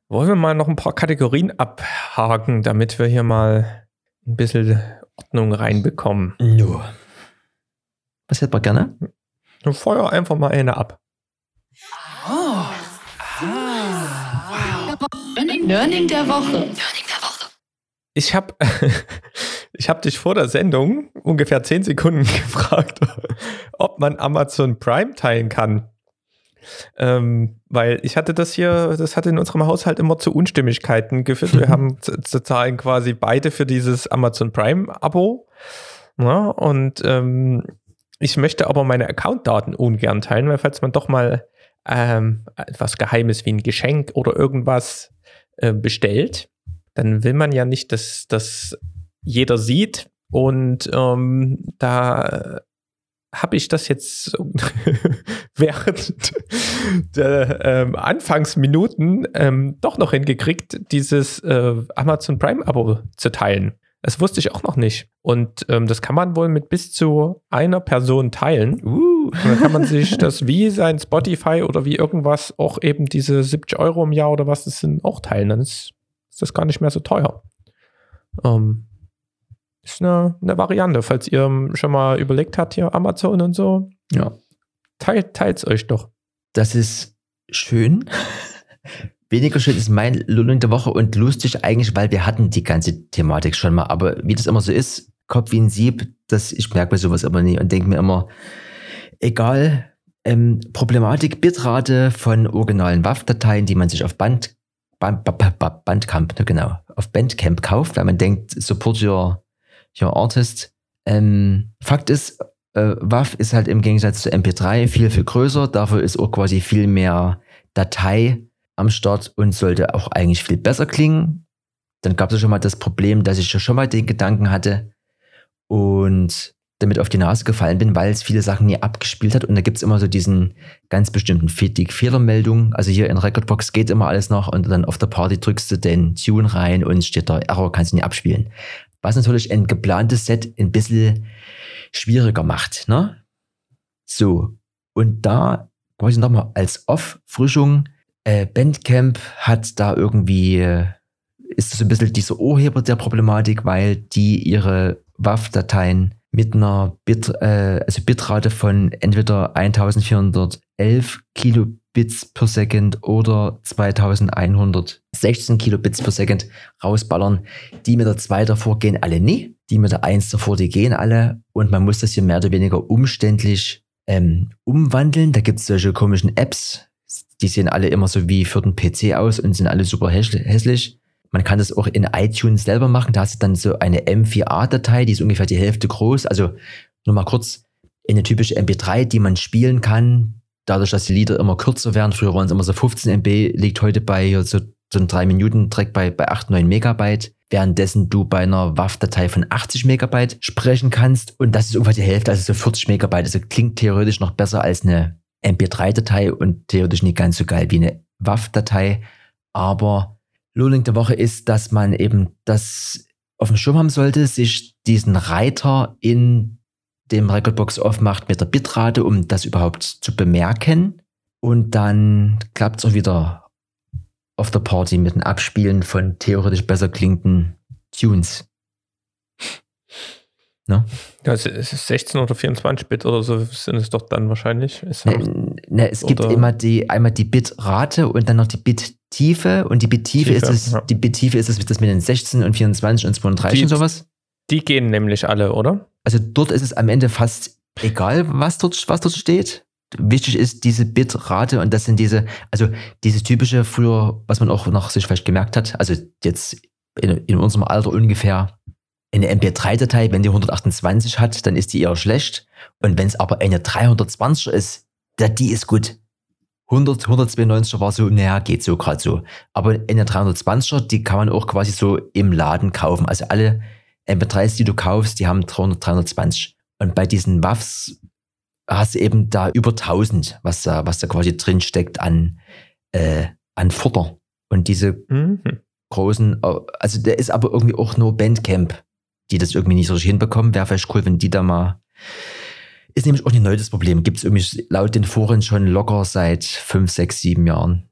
Wollen wir mal noch ein paar Kategorien abhaken, damit wir hier mal ein bisschen Ordnung reinbekommen? No. Was hätten wir gerne? Du feuer einfach mal eine ab. Oh. Learning der Woche. Ich habe ich hab dich vor der Sendung ungefähr 10 Sekunden gefragt, ob man Amazon Prime teilen kann. Ähm, weil ich hatte das hier, das hat in unserem Haushalt immer zu Unstimmigkeiten geführt. Wir haben zu, zahlen quasi beide für dieses Amazon Prime-Abo. Ja, und ähm, ich möchte aber meine Accountdaten ungern teilen, weil falls man doch mal ähm, etwas Geheimes wie ein Geschenk oder irgendwas äh, bestellt, dann will man ja nicht, dass das jeder sieht. Und ähm, da habe ich das jetzt während der ähm, Anfangsminuten ähm, doch noch hingekriegt, dieses äh, Amazon Prime-Abo zu teilen. Das wusste ich auch noch nicht. Und ähm, das kann man wohl mit bis zu einer Person teilen. Uh. Dann kann man sich das wie sein Spotify oder wie irgendwas auch eben diese 70 Euro im Jahr oder was das sind auch teilen. Dann ist, ist das gar nicht mehr so teuer. Ähm, ist eine, eine Variante, falls ihr schon mal überlegt habt, hier Amazon und so. Ja. Teilt es euch doch. Das ist schön. Weniger schön ist mein Lulling der Woche und lustig eigentlich, weil wir hatten die ganze Thematik schon mal. Aber wie das immer so ist, Kopf wie ein Sieb, das, ich merke mir sowas aber nie und denke mir immer, egal, ähm, Problematik Bitrate von originalen WAV-Dateien, die man sich auf Band, Band, Band, Bandcamp, ne, genau, auf Bandcamp kauft, weil man denkt, support your Your Artist. Ähm, Fakt ist, äh, WAV ist halt im Gegensatz zu MP3 viel, viel größer. Dafür ist auch quasi viel mehr Datei am Start und sollte auch eigentlich viel besser klingen. Dann gab es ja schon mal das Problem, dass ich schon mal den Gedanken hatte und damit auf die Nase gefallen bin, weil es viele Sachen nie abgespielt hat. Und da gibt es immer so diesen ganz bestimmten die Fehlermeldung. Also hier in Recordbox geht immer alles noch und dann auf der Party drückst du den Tune rein und steht da Error, kannst du nie abspielen was natürlich ein geplantes Set ein bisschen schwieriger macht. Ne? So, und da quasi nochmal als Auffrischung, äh, Bandcamp hat da irgendwie, äh, ist das ein bisschen dieser Urheber der Problematik, weil die ihre WAV-Dateien mit einer Bit, äh, also Bitrate von entweder 1411 Kilobits per Second oder 2116 Kilobits per Second rausballern. Die mit der 2 davor gehen alle nie. Die mit der 1 davor, die gehen alle. Und man muss das hier mehr oder weniger umständlich ähm, umwandeln. Da gibt es solche komischen Apps. Die sehen alle immer so wie für den PC aus und sind alle super hässlich. Man kann das auch in iTunes selber machen. Da hast du dann so eine M4A-Datei, die ist ungefähr die Hälfte groß. Also nur mal kurz eine typische MP3, die man spielen kann. Dadurch, dass die Lieder immer kürzer werden, früher waren es immer so 15 MB, liegt heute bei so, so einem 3-Minuten-Track bei, bei 8, 9 Megabyte. Währenddessen du bei einer WAV-Datei von 80 Megabyte sprechen kannst. Und das ist ungefähr die Hälfte, also so 40 Megabyte. Also klingt theoretisch noch besser als eine MP3-Datei und theoretisch nicht ganz so geil wie eine WAV-Datei. Aber Learning der Woche ist, dass man eben das auf dem Schirm haben sollte, sich diesen Reiter in dem Recordbox aufmacht mit der Bitrate, um das überhaupt zu bemerken. Und dann klappt es auch wieder auf der Party mit dem Abspielen von theoretisch besser klingenden Tunes. Ne? Ja, es ist 16 oder 24 Bit oder so sind es doch dann wahrscheinlich. Es, ne, ne, es gibt immer die, einmal die Bitrate und dann noch die Bittiefe. Und die Bittiefe ist es, ja. die Bittiefe ist es das mit den 16 und 24 und 32 die, und sowas. Die gehen nämlich alle, oder? Also dort ist es am Ende fast egal, was dort, was dort steht. Wichtig ist diese Bitrate und das sind diese, also dieses typische früher, was man auch noch sich vielleicht gemerkt hat, also jetzt in, in unserem Alter ungefähr eine MP3-Datei, wenn die 128 hat, dann ist die eher schlecht. Und wenn es aber eine 320er ist, die ist gut. 100, 192er war so, naja, geht so gerade so. Aber eine 320er, die kann man auch quasi so im Laden kaufen. Also alle MP3s, die du kaufst, die haben 300, 320. Und bei diesen WAFs hast du eben da über 1000, was da, was da quasi drin steckt an, äh, an Futter. Und diese mhm. großen, also der ist aber irgendwie auch nur Bandcamp die das irgendwie nicht so richtig hinbekommen. Wäre vielleicht cool, wenn die da mal. Ist nämlich auch nicht neu das Problem. Gibt es irgendwie laut den Foren schon locker seit fünf, sechs, sieben Jahren.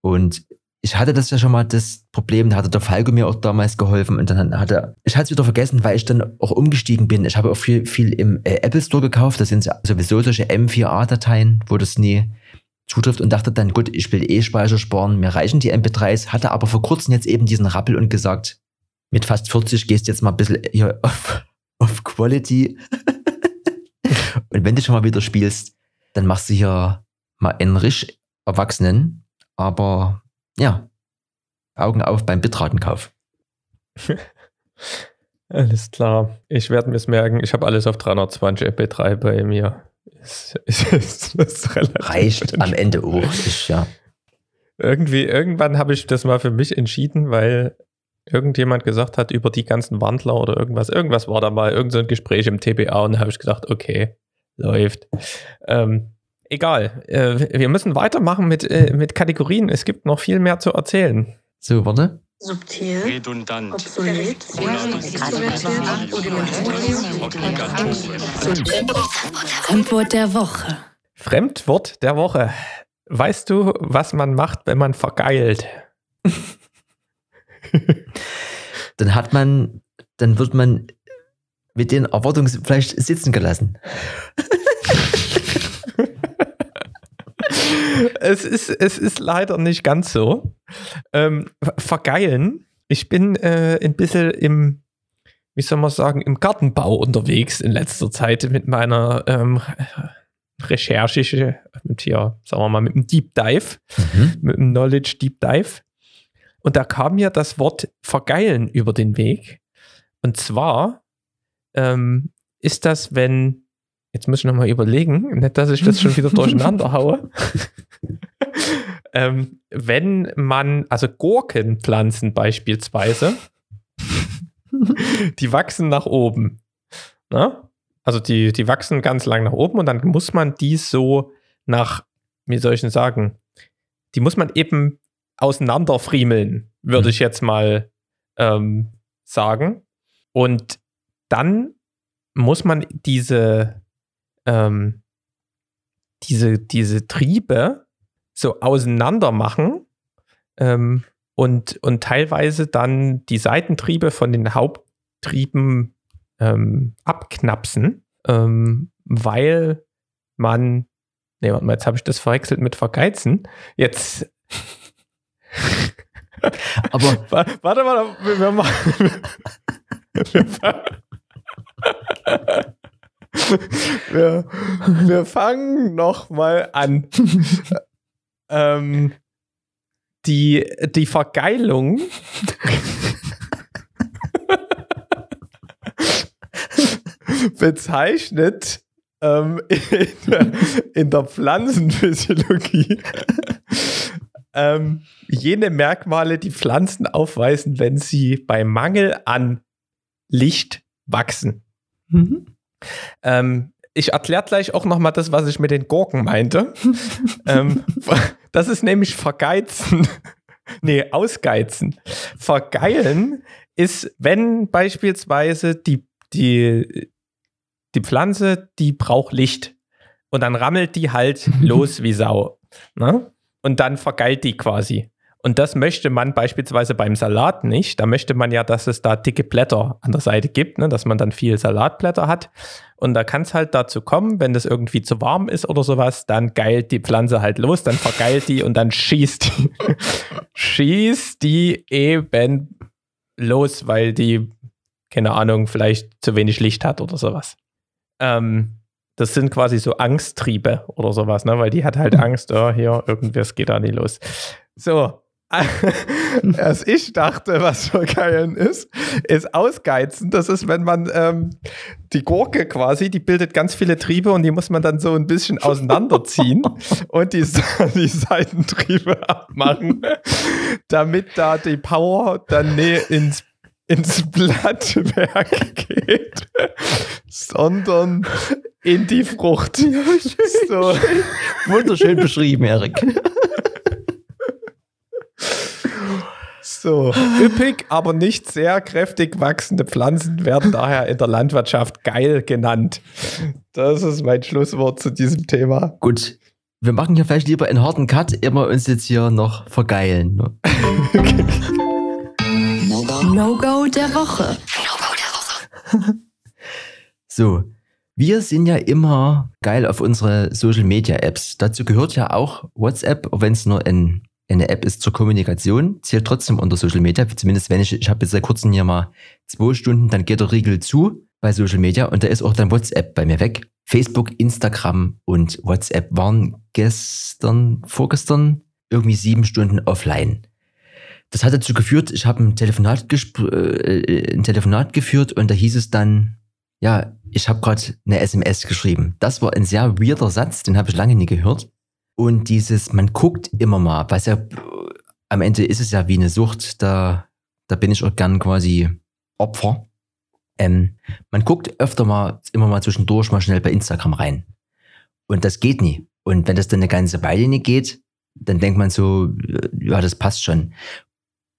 Und ich hatte das ja schon mal das Problem, da hatte der Falco mir auch damals geholfen und dann hatte, ich hatte es wieder vergessen, weil ich dann auch umgestiegen bin. Ich habe auch viel, viel im äh, Apple Store gekauft, das sind sowieso solche M4A-Dateien, wo das nie zutrifft und dachte dann, gut, ich will eh Speicher sparen, mir reichen die MP3s, hatte aber vor kurzem jetzt eben diesen Rappel und gesagt, mit fast 40 gehst du jetzt mal ein bisschen hier auf, auf Quality. und wenn du schon mal wieder spielst, dann machst du hier mal einen richtig Erwachsenen, aber ja, Augen auf beim Bitratenkauf. alles klar. Ich werde mir es merken. Ich habe alles auf 320 MP3 bei mir. Ist, ist, ist Reicht am Ende auch. Ist, ja. Irgendwie, irgendwann habe ich das mal für mich entschieden, weil irgendjemand gesagt hat über die ganzen Wandler oder irgendwas. Irgendwas war da mal, irgendein so Gespräch im TBA und da habe ich gesagt, okay, läuft. Ähm, egal. Äh, wir müssen weitermachen mit, äh, mit Kategorien. Es gibt noch viel mehr zu erzählen. So, warte. Subtil, redundant, obsolet, Fremdwort der Woche. Fremdwort der Woche. Weißt du, was man macht, wenn man vergeilt? dann hat man, dann wird man mit den Erwartungen vielleicht sitzen gelassen. es, ist, es ist leider nicht ganz so. Ähm, vergeilen. Ich bin äh, ein bisschen im, wie soll man sagen, im Gartenbau unterwegs in letzter Zeit mit meiner ähm, Recherche, mit hier, sagen wir mal, mit einem Deep Dive, mhm. mit einem Knowledge Deep Dive. Und da kam mir das Wort vergeilen über den Weg. Und zwar ähm, ist das, wenn, jetzt muss ich nochmal überlegen, nicht, dass ich das schon wieder durcheinander haue. ähm, wenn man, also Gurkenpflanzen beispielsweise, die wachsen nach oben. Ne? Also die, die wachsen ganz lang nach oben und dann muss man die so nach, wie soll ich denn sagen, die muss man eben auseinanderfriemeln, würde mhm. ich jetzt mal ähm, sagen. Und dann muss man diese, ähm, diese, diese Triebe so auseinander machen ähm, und, und teilweise dann die Seitentriebe von den Haupttrieben ähm, abknapsen, ähm, weil man, nee, warte mal, jetzt habe ich das verwechselt mit vergeizen. Jetzt Aber. Warte, warte, wir machen. Wir, wir fangen noch mal an. ähm, die, die Vergeilung bezeichnet ähm, in, der, in der Pflanzenphysiologie ähm, jene Merkmale, die Pflanzen aufweisen, wenn sie bei Mangel an Licht wachsen. Mhm. Ähm, ich erkläre gleich auch noch mal das, was ich mit den Gurken meinte. ähm, das ist nämlich Vergeizen. nee, Ausgeizen. Vergeilen ist, wenn beispielsweise die, die, die Pflanze, die braucht Licht. Und dann rammelt die halt los wie Sau. Ne? Und dann vergeilt die quasi. Und das möchte man beispielsweise beim Salat nicht. Da möchte man ja, dass es da dicke Blätter an der Seite gibt, ne? dass man dann viel Salatblätter hat. Und da kann es halt dazu kommen, wenn das irgendwie zu warm ist oder sowas, dann geilt die Pflanze halt los, dann vergeilt die und dann schießt die, schießt die eben los, weil die, keine Ahnung, vielleicht zu wenig Licht hat oder sowas. Ähm, das sind quasi so Angsttriebe oder sowas, ne? weil die hat halt Angst, oh, hier, irgendwas geht da nicht los. So, was ich dachte, was für Geilen ist, ist Ausgeizen. Das ist, wenn man ähm, die Gurke quasi, die bildet ganz viele Triebe und die muss man dann so ein bisschen auseinanderziehen und die, die Seitentriebe abmachen, damit da die Power dann ins, ins Blattwerk geht, sondern in die Frucht. Ja, schön, so. schön. Wunderschön beschrieben, Erik. So, üppig, aber nicht sehr kräftig wachsende Pflanzen werden daher in der Landwirtschaft geil genannt. Das ist mein Schlusswort zu diesem Thema. Gut, wir machen hier vielleicht lieber einen harten Cut, immer uns jetzt hier noch vergeilen. Ne? No-Go der Woche. No-Go der Woche. so, wir sind ja immer geil auf unsere Social Media Apps. Dazu gehört ja auch WhatsApp, wenn es nur ein eine App ist zur Kommunikation, zählt trotzdem unter Social Media. Zumindest wenn ich, ich habe jetzt seit kurzem hier mal zwei Stunden, dann geht der Riegel zu bei Social Media und da ist auch dann WhatsApp bei mir weg. Facebook, Instagram und WhatsApp waren gestern, vorgestern irgendwie sieben Stunden offline. Das hat dazu geführt, ich habe ein Telefonat, äh, ein Telefonat geführt und da hieß es dann, ja, ich habe gerade eine SMS geschrieben. Das war ein sehr weirder Satz, den habe ich lange nie gehört. Und dieses, man guckt immer mal, was ja, am Ende ist es ja wie eine Sucht, da, da bin ich auch gern quasi Opfer. Ähm, man guckt öfter mal, immer mal zwischendurch mal schnell bei Instagram rein. Und das geht nie. Und wenn das dann eine ganze Weile nicht geht, dann denkt man so, ja, das passt schon.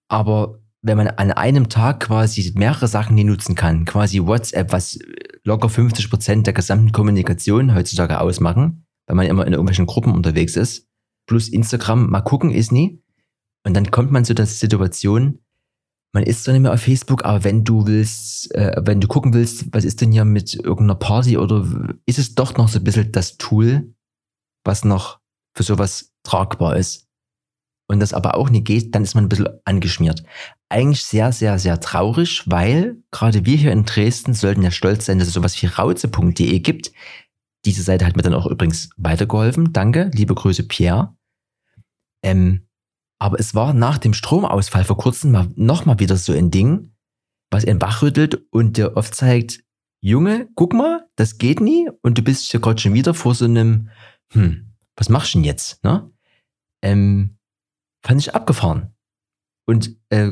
Aber wenn man an einem Tag quasi mehrere Sachen nie nutzen kann, quasi WhatsApp, was locker 50 Prozent der gesamten Kommunikation heutzutage ausmachen, weil man immer in irgendwelchen Gruppen unterwegs ist. Plus Instagram, mal gucken ist nie. Und dann kommt man zu der Situation, man ist zwar nicht mehr auf Facebook, aber wenn du willst, äh, wenn du gucken willst, was ist denn hier mit irgendeiner Party oder ist es doch noch so ein bisschen das Tool, was noch für sowas tragbar ist. Und das aber auch nicht geht, dann ist man ein bisschen angeschmiert. Eigentlich sehr, sehr, sehr traurig, weil gerade wir hier in Dresden sollten ja stolz sein, dass es sowas wie rauze.de gibt. Diese Seite hat mir dann auch übrigens weitergeholfen. Danke, liebe Grüße Pierre. Ähm, aber es war nach dem Stromausfall vor kurzem mal, noch mal wieder so ein Ding, was einen wachrüttelt und dir oft zeigt, Junge, guck mal, das geht nie und du bist hier gerade schon wieder vor so einem, hm, was machst du denn jetzt? Ne? Ähm, fand ich abgefahren. Und äh,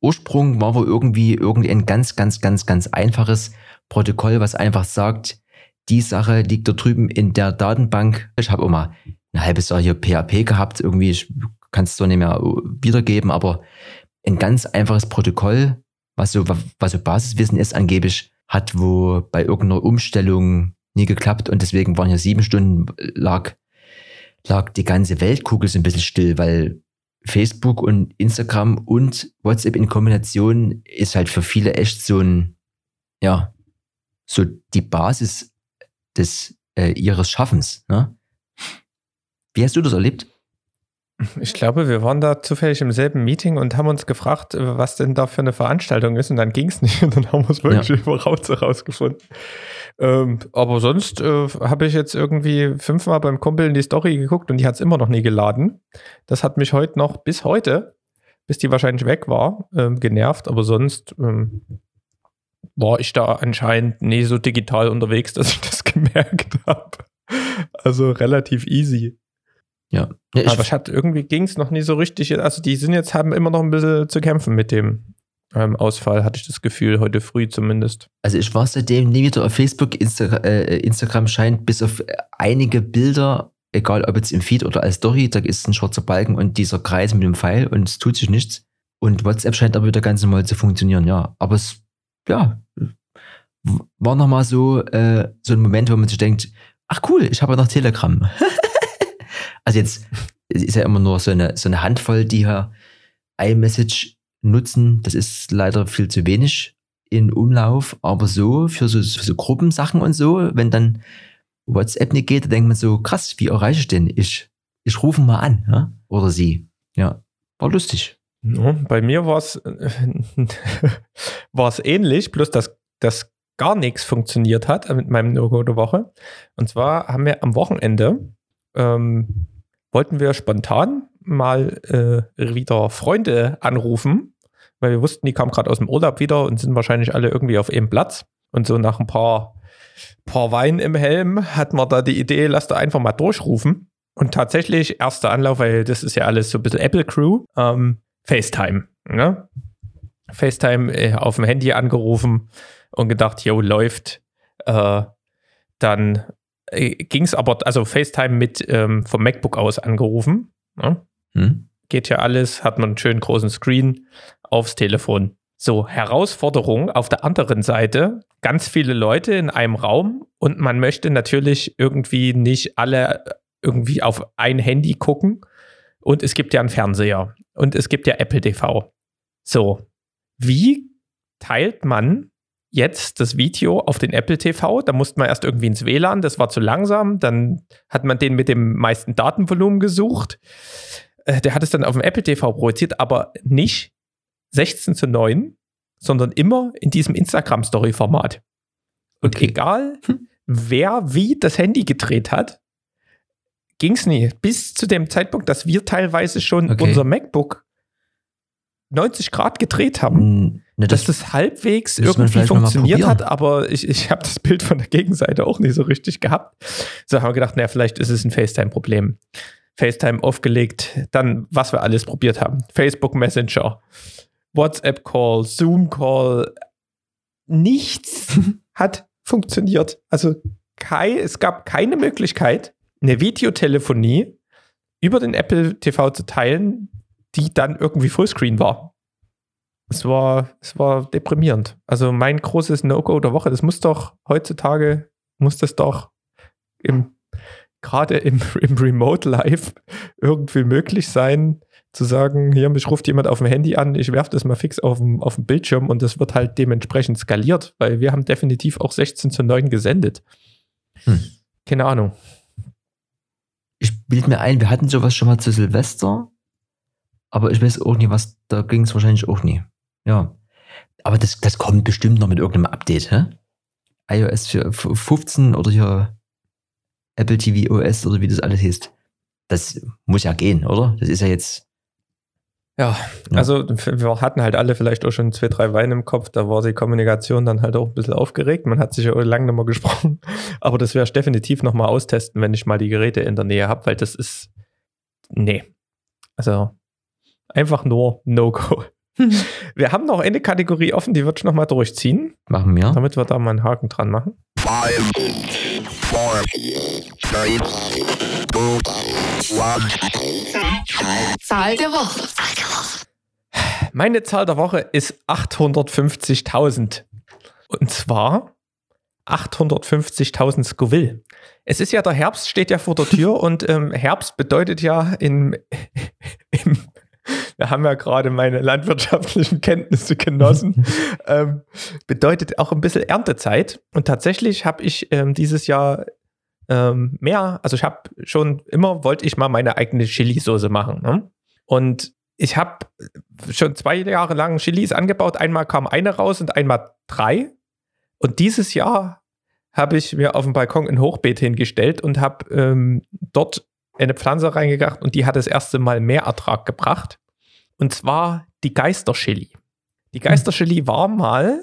Ursprung war wohl irgendwie irgendein ganz, ganz, ganz, ganz einfaches Protokoll, was einfach sagt, die Sache liegt da drüben in der Datenbank. Ich habe immer ein halbes Jahr hier PHP gehabt, irgendwie, ich kann es so nicht mehr wiedergeben, aber ein ganz einfaches Protokoll, was so, was so Basiswissen ist, angeblich, hat wo bei irgendeiner Umstellung nie geklappt und deswegen waren hier sieben Stunden, lag, lag die ganze Weltkugel so ein bisschen still, weil Facebook und Instagram und WhatsApp in Kombination ist halt für viele echt so ein, ja, so die Basis des äh, ihres Schaffens. Ne? Wie hast du das erlebt? Ich glaube, wir waren da zufällig im selben Meeting und haben uns gefragt, was denn da für eine Veranstaltung ist und dann ging es nicht und dann haben wir es wirklich ja. über Rauze rausgefunden. Ähm, aber sonst äh, habe ich jetzt irgendwie fünfmal beim Kumpel in die Story geguckt und die hat es immer noch nie geladen. Das hat mich heute noch bis heute, bis die wahrscheinlich weg war, ähm, genervt, aber sonst ähm, war ich da anscheinend nie so digital unterwegs, dass ich das gemerkt habe. Also relativ easy. Ja. Aber ich hatte irgendwie ging es noch nie so richtig. Also die sind jetzt, haben immer noch ein bisschen zu kämpfen mit dem ähm, Ausfall, hatte ich das Gefühl, heute früh zumindest. Also ich war seitdem nie wieder auf Facebook, Insta äh, Instagram scheint bis auf einige Bilder, egal ob jetzt im Feed oder als Story, da ist ein schwarzer Balken und dieser Kreis mit dem Pfeil und es tut sich nichts. Und WhatsApp scheint aber wieder ganz normal zu funktionieren, ja. Aber es, ja, war nochmal so, äh, so ein Moment, wo man sich denkt, ach cool, ich habe ja noch Telegram. also jetzt ist ja immer nur so eine, so eine Handvoll, die hier iMessage nutzen. Das ist leider viel zu wenig in Umlauf, aber so für so, für so Gruppensachen und so, wenn dann WhatsApp nicht geht, dann denkt man so, krass, wie erreiche ich denn? Ich, ich rufe mal an, ja? oder sie. Ja, war lustig. Ja, bei mir war es ähnlich, bloß dass das gar nichts funktioniert hat mit meinem No-Go der Woche. Und zwar haben wir am Wochenende, ähm, wollten wir spontan mal äh, wieder Freunde anrufen, weil wir wussten, die kamen gerade aus dem Urlaub wieder und sind wahrscheinlich alle irgendwie auf einem Platz. Und so nach ein paar, paar Wein im Helm hat man da die Idee, lass da einfach mal durchrufen. Und tatsächlich, erster Anlauf, weil das ist ja alles so ein bisschen Apple Crew, ähm, FaceTime. Ne? FaceTime äh, auf dem Handy angerufen und gedacht, yo, läuft. Äh, dann äh, ging es aber, also FaceTime mit ähm, vom MacBook aus angerufen. Ne? Hm. Geht ja alles, hat man einen schönen großen Screen aufs Telefon. So, Herausforderung auf der anderen Seite, ganz viele Leute in einem Raum und man möchte natürlich irgendwie nicht alle irgendwie auf ein Handy gucken und es gibt ja einen Fernseher und es gibt ja Apple TV. So, wie teilt man jetzt das Video auf den Apple TV. Da musste man erst irgendwie ins WLAN, das war zu langsam. Dann hat man den mit dem meisten Datenvolumen gesucht. Äh, der hat es dann auf dem Apple TV projiziert, aber nicht 16 zu 9, sondern immer in diesem Instagram-Story-Format. Und okay. egal, hm. wer wie das Handy gedreht hat, ging es nie. Bis zu dem Zeitpunkt, dass wir teilweise schon okay. unser MacBook 90 Grad gedreht haben. Hm, ne, das dass das halbwegs irgendwie funktioniert hat, aber ich, ich habe das Bild von der Gegenseite auch nicht so richtig gehabt. So haben wir gedacht, naja, vielleicht ist es ein FaceTime-Problem. FaceTime aufgelegt, dann was wir alles probiert haben. Facebook Messenger, WhatsApp Call, Zoom Call, nichts hat funktioniert. Also kei, es gab keine Möglichkeit, eine Videotelefonie über den Apple TV zu teilen, die dann irgendwie Fullscreen war. Es war, es war deprimierend. Also mein großes No-Go der Woche, das muss doch heutzutage, muss das doch im, gerade im, im Remote Live irgendwie möglich sein, zu sagen, hier, mich ruft jemand auf dem Handy an, ich werfe das mal fix auf dem, auf dem Bildschirm und das wird halt dementsprechend skaliert, weil wir haben definitiv auch 16 zu 9 gesendet. Hm. Keine Ahnung. Ich bilde mir ein, wir hatten sowas schon mal zu Silvester aber ich weiß auch nicht, was, da ging es wahrscheinlich auch nie. Ja. Aber das, das kommt bestimmt noch mit irgendeinem Update, hä? iOS 15 oder hier Apple TV OS oder wie das alles hieß. Das muss ja gehen, oder? Das ist ja jetzt. Ja, ja, also wir hatten halt alle vielleicht auch schon zwei, drei Weine im Kopf. Da war die Kommunikation dann halt auch ein bisschen aufgeregt. Man hat sich ja lange nicht mehr gesprochen. Aber das werde ich definitiv nochmal austesten, wenn ich mal die Geräte in der Nähe habe, weil das ist. Nee. Also Einfach nur No-Go. wir haben noch eine Kategorie offen, die würde ich nochmal durchziehen. Machen wir. Damit wir da mal einen Haken dran machen. Five, four, three, two, Zahl der Woche. Meine Zahl der Woche ist 850.000. Und zwar 850.000 Scoville. Es ist ja der Herbst, steht ja vor der Tür und ähm, Herbst bedeutet ja in, im wir haben ja gerade meine landwirtschaftlichen Kenntnisse genossen, ähm, bedeutet auch ein bisschen Erntezeit. Und tatsächlich habe ich ähm, dieses Jahr ähm, mehr, also ich habe schon immer, wollte ich mal meine eigene Chili-Soße machen. Ne? Und ich habe schon zwei Jahre lang Chilis angebaut. Einmal kam eine raus und einmal drei. Und dieses Jahr habe ich mir auf dem Balkon ein Hochbeet hingestellt und habe ähm, dort eine Pflanze reingebracht und die hat das erste Mal mehr Ertrag gebracht. Und zwar die Geisterchili. Die Geisterchili war mal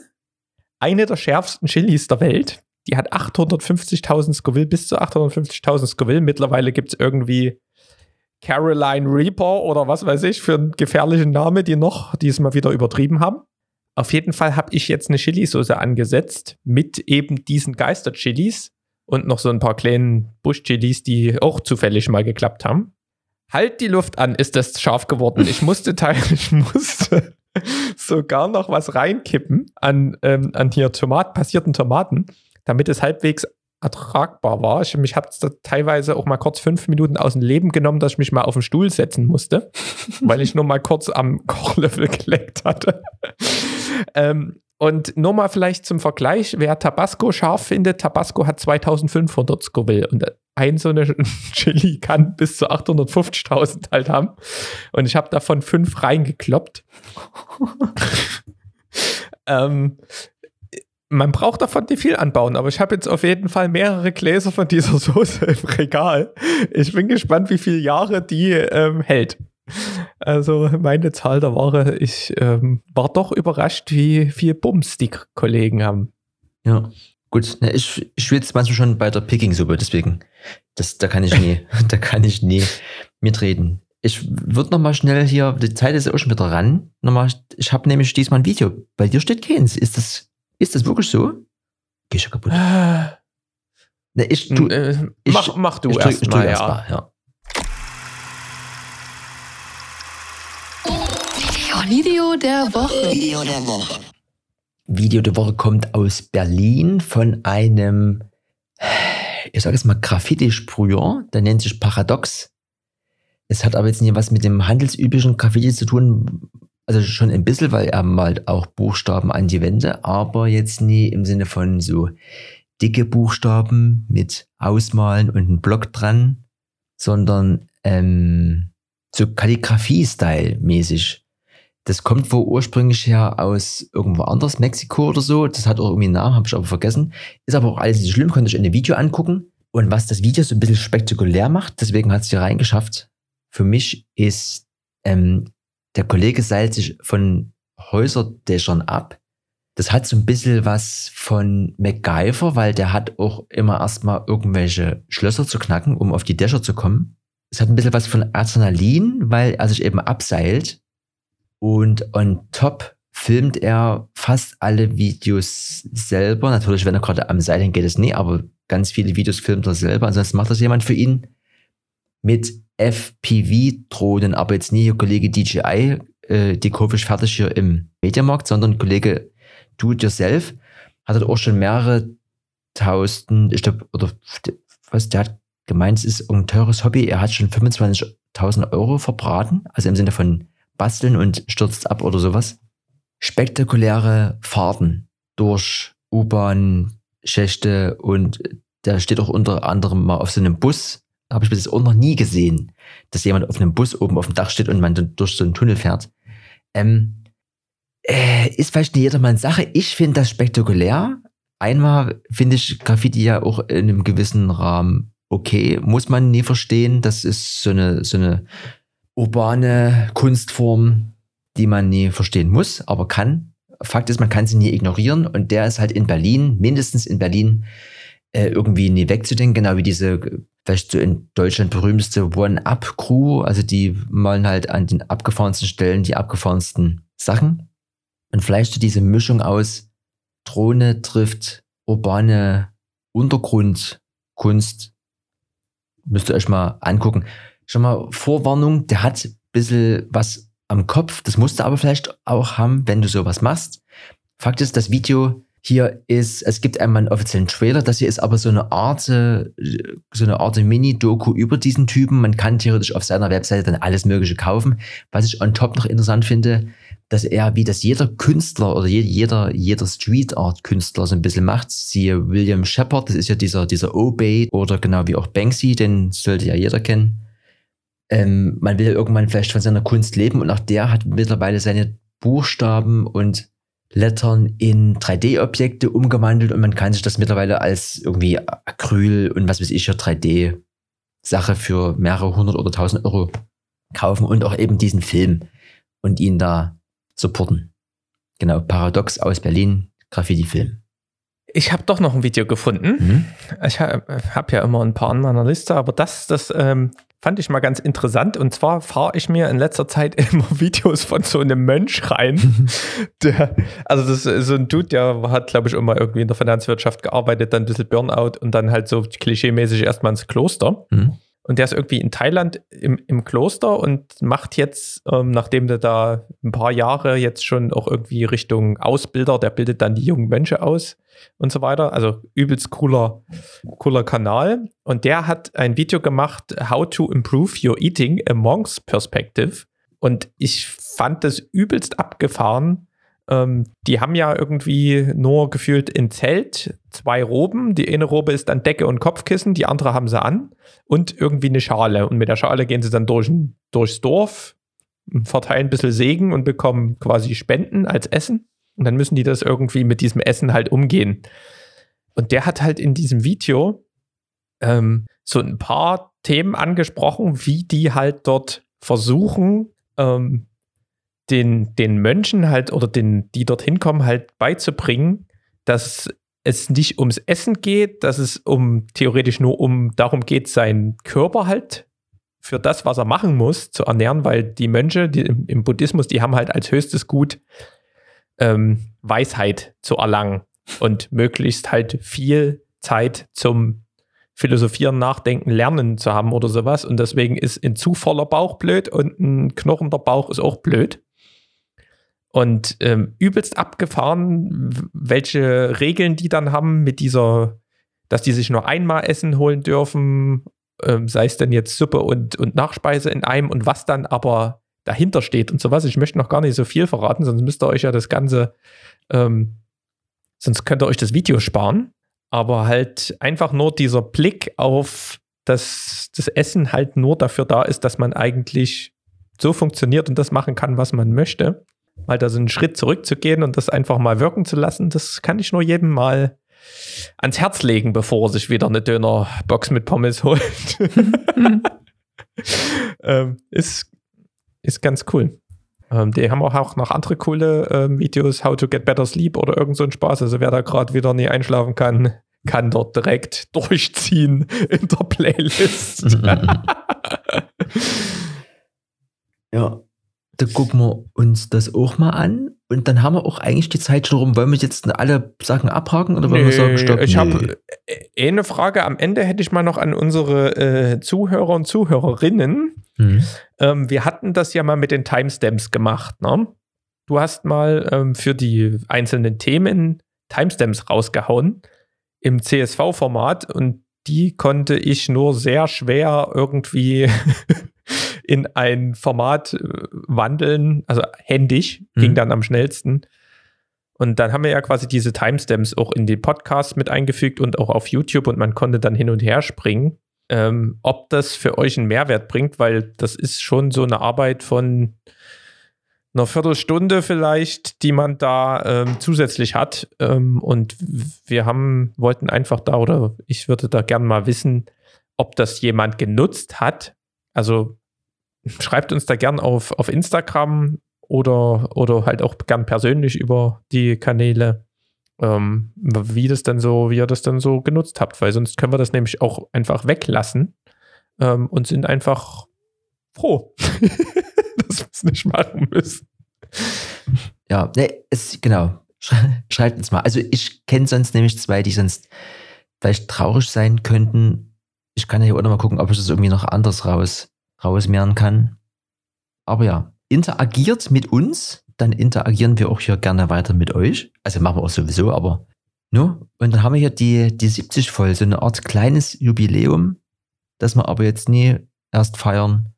eine der schärfsten Chilis der Welt. Die hat 850.000 Scoville, bis zu 850.000 Scoville. Mittlerweile gibt es irgendwie Caroline Reaper oder was weiß ich für einen gefährlichen Namen, die noch diesmal wieder übertrieben haben. Auf jeden Fall habe ich jetzt eine Chili-Soße angesetzt mit eben diesen Geister-Chilis und noch so ein paar kleinen Busch-Chilis, die auch zufällig mal geklappt haben. Halt die Luft an, ist das scharf geworden. Ich musste teilen, ich musste sogar noch was reinkippen an, ähm, an hier Tomat, passierten Tomaten, damit es halbwegs ertragbar war. Ich, mich hat es teilweise auch mal kurz fünf Minuten aus dem Leben genommen, dass ich mich mal auf den Stuhl setzen musste, weil ich nur mal kurz am Kochlöffel geleckt hatte. ähm, und nur mal vielleicht zum Vergleich, wer Tabasco scharf findet, Tabasco hat 2500 Scoville und ein so eine Chili kann bis zu 850.000 halt haben. Und ich habe davon fünf reingekloppt. ähm, man braucht davon nicht viel anbauen, aber ich habe jetzt auf jeden Fall mehrere Gläser von dieser Soße im Regal. Ich bin gespannt, wie viele Jahre die ähm, hält. Also meine Zahl der Ware, ich ähm, war doch überrascht, wie viel Bums die Kollegen haben. Ja. Gut, ich, ich schwitze manchmal schon bei der Picking-Suppe, deswegen, das, da kann ich nie, da kann ich nie mitreden. Ich würde noch mal schnell hier, die Zeit ist ja auch schon wieder ran. Noch mal, ich habe nämlich diesmal ein Video. Bei dir steht keins. Ist das, ist das wirklich so? Geh schon kaputt. Ah. Ne, ich, du, Äh, ich, mach, mach du drück- erst ich mal, erst mal, ja. Video der Woche. Video der Woche kommt aus Berlin von einem, ich sage es mal, Graffiti-Sprüher, der nennt sich Paradox. Es hat aber jetzt nie was mit dem handelsüblichen Graffiti zu tun, also schon ein bisschen, weil er malt auch Buchstaben an die Wände, aber jetzt nie im Sinne von so dicke Buchstaben mit Ausmalen und einem Block dran, sondern ähm, so Kalligrafie-Style-mäßig. Das kommt wohl ursprünglich her aus irgendwo anders, Mexiko oder so. Das hat auch irgendwie einen Namen, habe ich aber vergessen. Ist aber auch alles nicht schlimm, könnt ihr euch in dem Video angucken. Und was das Video so ein bisschen spektakulär macht, deswegen hat es hier reingeschafft, für mich ist, ähm, der Kollege seilt sich von Häuserdächern ab. Das hat so ein bisschen was von MacGyver, weil der hat auch immer erstmal irgendwelche Schlösser zu knacken, um auf die Dächer zu kommen. Es hat ein bisschen was von Adrenalin, weil er sich eben abseilt und on top filmt er fast alle Videos selber. Natürlich, wenn er gerade am Seil geht es nie, aber ganz viele Videos filmt er selber. Ansonsten macht das jemand für ihn mit FPV-Drohnen, aber jetzt nie hier Kollege DJI, äh, die ich fertig hier im Mediamarkt, sondern Kollege Do It Yourself hat dort auch schon mehrere tausend, ich glaube, oder was, der hat gemeint, es ist ein teures Hobby. Er hat schon 25.000 Euro verbraten, also im Sinne von basteln und stürzt ab oder sowas. Spektakuläre Fahrten durch U-Bahn, Schächte und der steht auch unter anderem mal auf so einem Bus. Da habe ich bis jetzt auch noch nie gesehen, dass jemand auf einem Bus oben auf dem Dach steht und man durch so einen Tunnel fährt. Ähm, äh, ist vielleicht nicht jedermanns Sache. Ich finde das spektakulär. Einmal finde ich Graffiti ja auch in einem gewissen Rahmen okay. Muss man nie verstehen. Das ist so eine, so eine urbane Kunstform, die man nie verstehen muss, aber kann. Fakt ist, man kann sie nie ignorieren und der ist halt in Berlin, mindestens in Berlin, äh, irgendwie nie wegzudenken, genau wie diese vielleicht so in Deutschland berühmteste One-Up-Crew, also die malen halt an den abgefahrensten Stellen die abgefahrensten Sachen. Und vielleicht so diese Mischung aus Drohne trifft urbane Untergrundkunst. Müsst ihr euch mal angucken. Schon mal Vorwarnung, der hat ein bisschen was am Kopf. Das musst du aber vielleicht auch haben, wenn du sowas machst. Fakt ist, das Video hier ist, es gibt einmal einen offiziellen Trailer. Das hier ist aber so eine Art, äh, so eine Art Mini-Doku über diesen Typen. Man kann theoretisch auf seiner Webseite dann alles Mögliche kaufen. Was ich on top noch interessant finde, dass er, wie das jeder Künstler oder je- jeder, jeder Street Art Künstler so ein bisschen macht. Siehe William Shepard, das ist ja dieser, dieser Obey oder genau wie auch Banksy, den sollte ja jeder kennen. Ähm, man will ja irgendwann vielleicht von seiner Kunst leben und auch der hat mittlerweile seine Buchstaben und Lettern in 3D-Objekte umgewandelt und man kann sich das mittlerweile als irgendwie Acryl und was weiß ich, ja 3D-Sache für mehrere hundert oder tausend Euro kaufen und auch eben diesen Film und ihn da supporten. Genau, Paradox aus Berlin, Graffiti-Film. Ich habe doch noch ein Video gefunden. Mhm. Ich habe hab ja immer ein paar an meiner Liste, aber das, das ähm, fand ich mal ganz interessant. Und zwar fahre ich mir in letzter Zeit immer Videos von so einem Mönch rein. der, also das ist so ein Dude, der hat, glaube ich, immer irgendwie in der Finanzwirtschaft gearbeitet, dann ein bisschen Burnout und dann halt so klischeemäßig erstmal ins Kloster. Mhm. Und der ist irgendwie in Thailand im, im Kloster und macht jetzt, ähm, nachdem der da ein paar Jahre jetzt schon auch irgendwie Richtung Ausbilder, der bildet dann die jungen Mönche aus und so weiter. Also übelst cooler, cooler Kanal. Und der hat ein Video gemacht, How to Improve Your Eating a Monk's Perspective. Und ich fand das übelst abgefahren, ähm, die haben ja irgendwie nur gefühlt in Zelt zwei Roben. Die eine Robe ist dann Decke und Kopfkissen, die andere haben sie an und irgendwie eine Schale. Und mit der Schale gehen sie dann durch, durchs Dorf, verteilen ein bisschen Segen und bekommen quasi Spenden als Essen. Und dann müssen die das irgendwie mit diesem Essen halt umgehen. Und der hat halt in diesem Video ähm, so ein paar Themen angesprochen, wie die halt dort versuchen, ähm, den, den Mönchen halt oder den, die dorthin kommen, halt beizubringen, dass es nicht ums Essen geht, dass es um theoretisch nur um darum geht, seinen Körper halt für das, was er machen muss, zu ernähren, weil die Mönche die im, im Buddhismus, die haben halt als höchstes Gut ähm, Weisheit zu erlangen und möglichst halt viel Zeit zum Philosophieren, Nachdenken, Lernen zu haben oder sowas. Und deswegen ist ein zu voller Bauch blöd und ein knurrender Bauch ist auch blöd. Und ähm, übelst abgefahren, welche Regeln die dann haben mit dieser, dass die sich nur einmal Essen holen dürfen, ähm, sei es denn jetzt Suppe und, und Nachspeise in einem und was dann aber dahinter steht und sowas. Ich möchte noch gar nicht so viel verraten, sonst müsst ihr euch ja das Ganze, ähm, sonst könnt ihr euch das Video sparen. Aber halt einfach nur dieser Blick auf dass das Essen halt nur dafür da ist, dass man eigentlich so funktioniert und das machen kann, was man möchte mal da so einen Schritt zurückzugehen und das einfach mal wirken zu lassen, das kann ich nur jedem mal ans Herz legen, bevor er sich wieder eine Dönerbox mit Pommes holt. ähm, ist, ist ganz cool. Ähm, die haben auch noch andere coole ähm, Videos, How to Get Better Sleep oder irgend so ein Spaß. Also wer da gerade wieder nie einschlafen kann, kann dort direkt durchziehen in der Playlist. ja, da gucken wir uns das auch mal an. Und dann haben wir auch eigentlich die Zeit schon rum. Wollen wir jetzt alle Sachen abhaken oder wollen nee, wir sagen, stopp? Ich habe äh, eine Frage am Ende hätte ich mal noch an unsere äh, Zuhörer und Zuhörerinnen. Mhm. Ähm, wir hatten das ja mal mit den Timestamps gemacht. Ne? Du hast mal ähm, für die einzelnen Themen Timestamps rausgehauen im CSV-Format und die konnte ich nur sehr schwer irgendwie in ein Format äh, wandeln, also händisch, mhm. ging dann am schnellsten. Und dann haben wir ja quasi diese Timestamps auch in die Podcasts mit eingefügt und auch auf YouTube und man konnte dann hin und her springen. Ähm, ob das für euch einen Mehrwert bringt, weil das ist schon so eine Arbeit von einer Viertelstunde vielleicht, die man da ähm, zusätzlich hat. Ähm, und wir haben, wollten einfach da oder ich würde da gern mal wissen, ob das jemand genutzt hat. Also schreibt uns da gern auf, auf Instagram oder, oder halt auch gern persönlich über die Kanäle, ähm, wie das dann so, wie ihr das dann so genutzt habt, weil sonst können wir das nämlich auch einfach weglassen ähm, und sind einfach froh, dass wir es nicht machen müssen. Ja, ne, es, genau. Schreibt uns mal. Also ich kenne sonst nämlich zwei, die sonst vielleicht traurig sein könnten. Ich kann ja hier auch noch mal gucken, ob ich das irgendwie noch anders raus rausmehren kann. Aber ja, interagiert mit uns, dann interagieren wir auch hier gerne weiter mit euch. Also machen wir auch sowieso, aber nur. Und dann haben wir hier die, die 70 voll, so eine Art kleines Jubiläum, das wir aber jetzt nie erst feiern.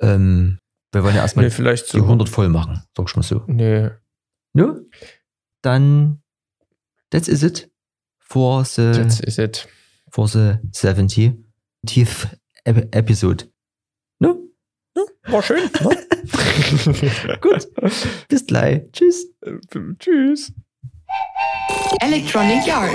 Ähm, wir wollen ja erstmal nee, vielleicht die so. 100 voll machen, sag ich mal so. Nee. Nur? Dann, that's is it for the, that's is it. For the 70th episode. Ne? War schön. Ne? Gut. Bis gleich. Tschüss. Tschüss. Electronic Yard.